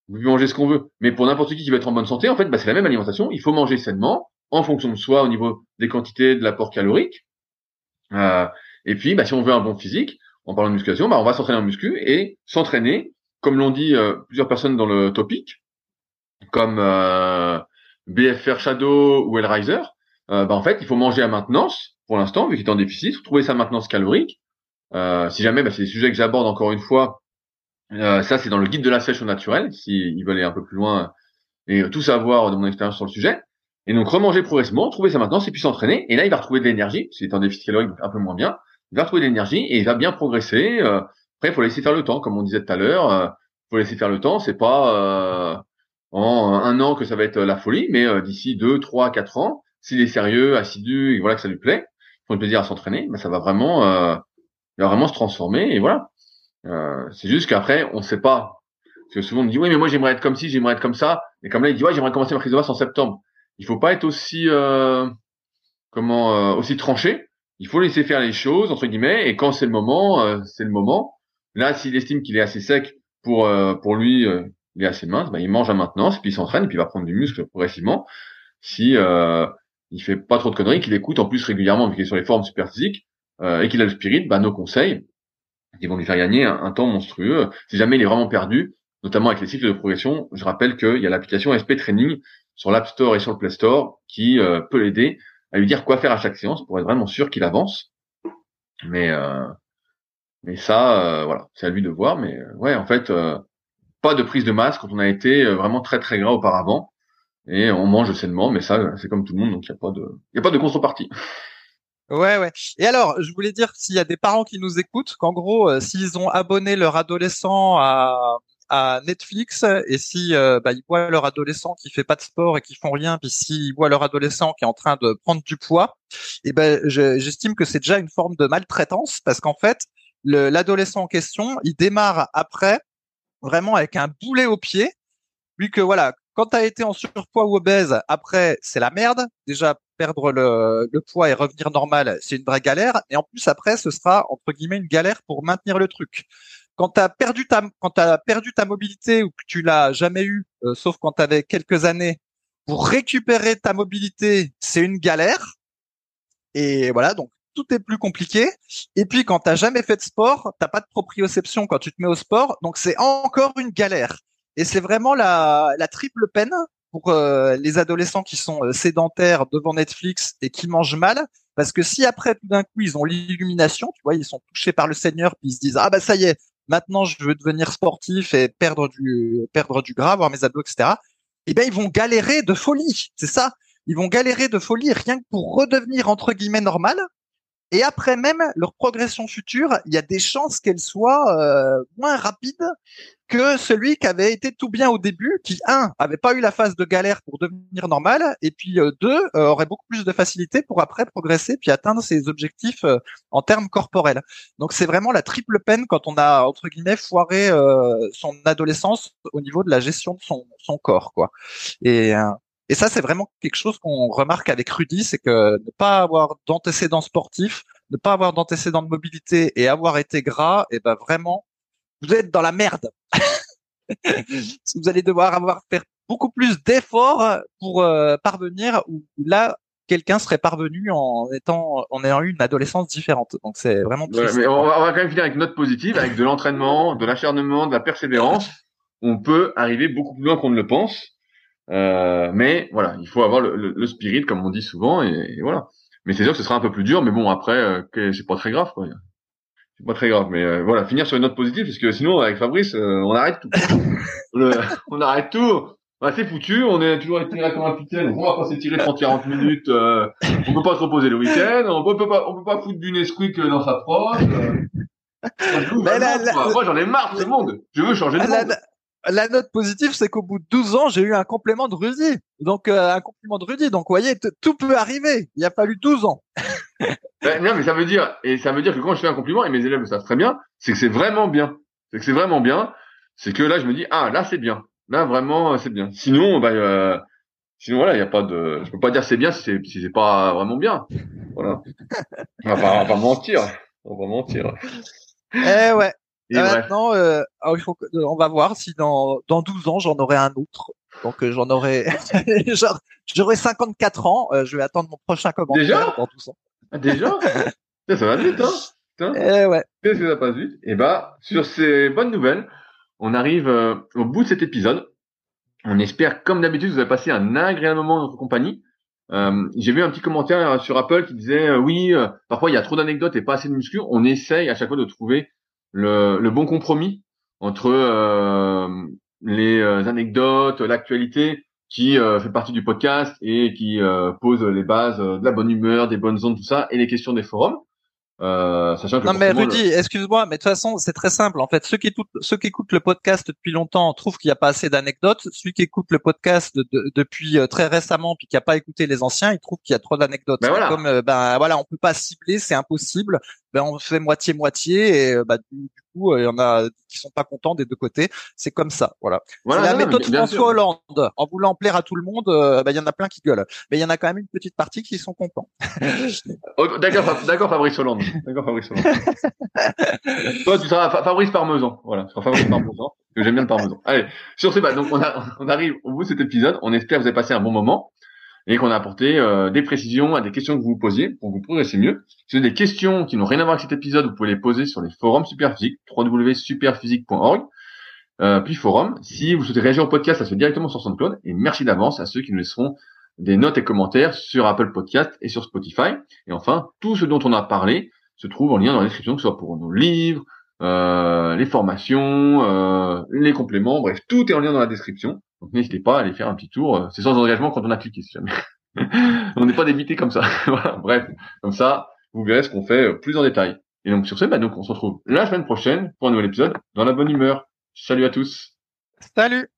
[SPEAKER 1] on peut manger ce qu'on veut. Mais pour n'importe qui qui veut être en bonne santé, en fait bah, c'est la même alimentation. Il faut manger sainement, en fonction de soi au niveau des quantités de l'apport calorique. Euh, et puis, bah, si on veut un bon physique, en parlant de musculation, bah, on va s'entraîner en muscu et s'entraîner, comme l'ont dit euh, plusieurs personnes dans le topic, comme BFR Shadow ou Hellraiser, bah, en fait, il faut manger à maintenance, pour l'instant, vu qu'il est en déficit, trouver sa maintenance calorique. Euh, si jamais, bah, c'est des sujets que j'aborde encore une fois, ça c'est dans le guide de la sèche au naturel, s'ils veulent aller un peu plus loin et tout savoir de mon expérience sur le sujet. Et donc remanger progressivement, trouver sa maintenance et puis s'entraîner. Et là, il va retrouver de l'énergie, c'est en déficit calorique un peu moins bien. Il va retrouver de l'énergie et il va bien progresser. Euh, après, il faut laisser faire le temps, comme on disait tout à l'heure. Il euh, faut laisser faire le temps. C'est pas euh, en un an que ça va être la folie, mais d'ici deux, trois, quatre ans, s'il est sérieux, assidu, et voilà que ça lui plaît, le plaisir à s'entraîner, ben ça va vraiment, va vraiment se transformer. Et voilà. c'est juste qu'après, on ne sait pas. Parce que souvent on dit oui, mais moi j'aimerais être comme ci, j'aimerais être comme ça. Et comme là, il dit ouais, j'aimerais commencer ma prise de masse en septembre il faut pas être aussi euh, comment euh, aussi tranché. Il faut laisser faire les choses entre guillemets et quand c'est le moment, euh, c'est le moment. Là, s'il estime qu'il est assez sec pour pour lui, il est assez mince, bah, il mange à maintenance, puis il s'entraîne, puis il va prendre du muscle progressivement. Si il fait pas trop de conneries, qu'il écoute en plus régulièrement, vu qu'il est sur les formes super physiques et qu'il a le spirit, bah nos conseils, ils vont lui faire gagner un, temps monstrueux. Si jamais il est vraiment perdu, notamment avec les cycles de progression, je rappelle qu'il y a l'application SP Training sur l'App Store et sur le Play Store qui euh, peut l'aider à lui dire quoi faire à chaque séance pour être vraiment sûr qu'il avance. Mais euh, mais ça, euh, voilà, c'est à lui de voir. Mais ouais, en fait, pas de prise de masse quand on a été vraiment très très gras auparavant et on mange sainement. Mais ça, c'est comme tout le monde, donc il y a pas de il a pas de contrepartie.
[SPEAKER 2] Ouais, ouais. Et alors, je voulais dire s'il y a des parents qui nous écoutent, qu'en gros, s'ils ont abonné leur adolescent à à Netflix et si euh, bah, ils voient leur adolescent qui fait pas de sport et qui font rien, puis s'ils voient leur adolescent qui est en train de prendre du poids, et eh ben j'estime que c'est déjà une forme de maltraitance parce qu'en fait l'adolescent en question, il démarre après vraiment avec un boulet au pied, vu que voilà, quand tu as été en surpoids ou obèse, après c'est la merde. Déjà perdre le, poids et revenir normal, c'est une vraie galère. Et en plus après, ce sera entre guillemets une galère pour maintenir le truc quand tu as perdu ta quand perdu ta mobilité ou que tu l'as jamais eu, euh, sauf quand tu avais quelques années, pour récupérer ta mobilité, c'est une galère. Et voilà, donc tout est plus compliqué. Et puis quand t'as jamais fait de sport, t'as pas de proprioception quand tu te mets au sport, donc c'est encore une galère. Et c'est vraiment la, la triple peine pour euh, les adolescents qui sont euh, sédentaires devant Netflix et qui mangent mal. Parce que si après tout d'un coup ils ont l'illumination, tu vois, ils sont touchés par le Seigneur, puis ils se disent ah bah ça y est, maintenant je veux devenir sportif et perdre du perdre du gras, avoir mes abdos, etc. Eh bien, ils vont galérer de folie. C'est ça. Ils vont galérer de folie rien que pour redevenir entre guillemets normal. Et après même leur progression future, il y a des chances qu'elle soit euh, moins rapide que celui qui avait été tout bien au début, qui un avait pas eu la phase de galère pour devenir normal, et puis euh, deux euh, aurait beaucoup plus de facilité pour après progresser puis atteindre ses objectifs euh, en termes corporels. Donc c'est vraiment la triple peine quand on a entre guillemets foiré son adolescence au niveau de la gestion de son, son corps, quoi. Et et ça, c'est vraiment quelque chose qu'on remarque avec Rudy, c'est que ne pas avoir d'antécédents sportifs, ne pas avoir d'antécédents de mobilité et avoir été gras, et eh ben vraiment, vous êtes dans la merde. [laughs] vous allez devoir avoir faire beaucoup plus d'efforts pour euh, parvenir où là quelqu'un serait parvenu en étant en ayant eu une adolescence différente. Donc c'est vraiment
[SPEAKER 1] mais on va, on va, quand même finir avec une note positive, avec de l'entraînement, de l'acharnement, de la persévérance. On peut arriver beaucoup plus loin qu'on ne le pense. Euh, mais voilà, il faut avoir le, le, spirit, comme on dit souvent, et, voilà. Mais c'est sûr que ce sera un peu plus dur, mais bon, après, euh, c'est pas très grave, quoi. C'est pas très grave, mais euh, voilà, finir sur une note positive, parce que sinon, avec Fabrice, euh, on arrête tout. [laughs] on arrête tout. Bah, c'est foutu, on est toujours tiré comme un piquet, on va pas s'étirer 30-40 minutes, euh, on peut pas se reposer le week-end, on peut, pas, on peut pas foutre du Nesquik dans sa proche. [laughs] moi, j'en ai marre de ce monde. Je veux changer de monde
[SPEAKER 2] la note positive, c'est qu'au bout de 12 ans, j'ai eu un complément de Rudy. Donc, euh, un compliment de Rudy. Donc, vous voyez, tout peut arriver. Il a fallu 12 ans. [laughs]
[SPEAKER 1] ben, non, mais ça veut dire, et ça veut dire que quand je fais un compliment, et mes élèves le savent très bien, c'est que c'est vraiment bien. C'est que c'est vraiment bien. C'est que là, je me dis, ah, là, c'est bien. Là, vraiment, c'est bien. Sinon, bah, euh, sinon, voilà, il n'y a pas de, je peux pas dire c'est bien si c'est, si c'est pas vraiment bien. Voilà. [laughs] On va pas, on va pas mentir. On va mentir.
[SPEAKER 2] Eh ouais. Et maintenant, euh, il faut on va voir si dans, dans 12 ans, j'en aurai un autre. Donc, euh, j'en aurai, [laughs] [laughs] j'aurai 54 ans. Euh, je vais attendre mon prochain commentaire
[SPEAKER 1] Déjà?
[SPEAKER 2] dans 12 ans.
[SPEAKER 1] Ah, déjà? [laughs] Ça va vite, hein
[SPEAKER 2] Eh ouais.
[SPEAKER 1] Qu'est-ce que ça passe vite? Et eh bah, sur ces bonnes nouvelles, on arrive euh, au bout de cet épisode. On espère, comme d'habitude, vous avez passé un agréable moment dans notre compagnie. Euh, J'ai vu un petit commentaire sur Apple qui disait oui, parfois il y a trop d'anecdotes et pas assez de muscu. On essaye à chaque fois de trouver le, le bon compromis entre euh, les euh, anecdotes, l'actualité qui euh, fait partie du podcast et qui pose les bases de la bonne humeur, des bonnes ondes, tout ça, et les questions des forums.
[SPEAKER 2] Euh, sachant que non mais Rudy, excuse-moi, mais de toute façon c'est très simple. En fait, ceux qui écoutent, ceux qui écoutent le podcast depuis longtemps trouvent qu'il n'y a pas assez d'anecdotes. Celui qui écoute le podcast de, depuis très récemment puis qui n'a pas écouté les anciens, il trouve qu'il y a trop d'anecdotes.
[SPEAKER 1] Ben voilà.
[SPEAKER 2] Comme ben voilà, on peut pas cibler, c'est impossible. Ben on fait moitié moitié et bah, du, il y en a qui sont pas contents des deux côtés. C'est comme ça, voilà. c'est la méthode François Hollande. En voulant plaire à tout le monde, euh, bah, il y en a plein qui gueulent. Mais il y en a quand même une petite partie qui sont contents. [laughs]
[SPEAKER 1] D'accord, d'accord, Fabrice Hollande. D'accord, Fabrice Hollande. [laughs] Toi, tu seras Fabrice Parmesan. Voilà, tu seras Fabrice Parmesan. Que j'aime bien le Parmesan. Allez, sur ce, bah, donc on, a, on arrive au bout de cet épisode. On espère que vous avez passé un bon moment et qu'on a apporté euh, des précisions à des questions que vous vous posiez pour que vous progressiez mieux. Si vous avez des questions qui n'ont rien à voir avec cet épisode, vous pouvez les poser sur les forums Superphysique, www.superphysique.org, euh, puis forum. Si vous souhaitez réagir au podcast, ça se fait directement sur SoundCloud. Et merci d'avance à ceux qui nous laisseront des notes et commentaires sur Apple Podcast et sur Spotify. Et enfin, tout ce dont on a parlé se trouve en lien dans la description, que ce soit pour nos livres, euh, les formations, euh, les compléments, bref, tout est en lien dans la description. Donc n'hésitez pas à aller faire un petit tour. C'est sans engagement quand on a cliqué, si jamais. [laughs] on n'est pas débité comme ça. [laughs] voilà, bref, comme ça, vous verrez ce qu'on fait plus en détail. Et donc sur ce, bah, donc on se retrouve la semaine prochaine pour un nouvel épisode dans la bonne humeur. Salut à tous.
[SPEAKER 2] Salut.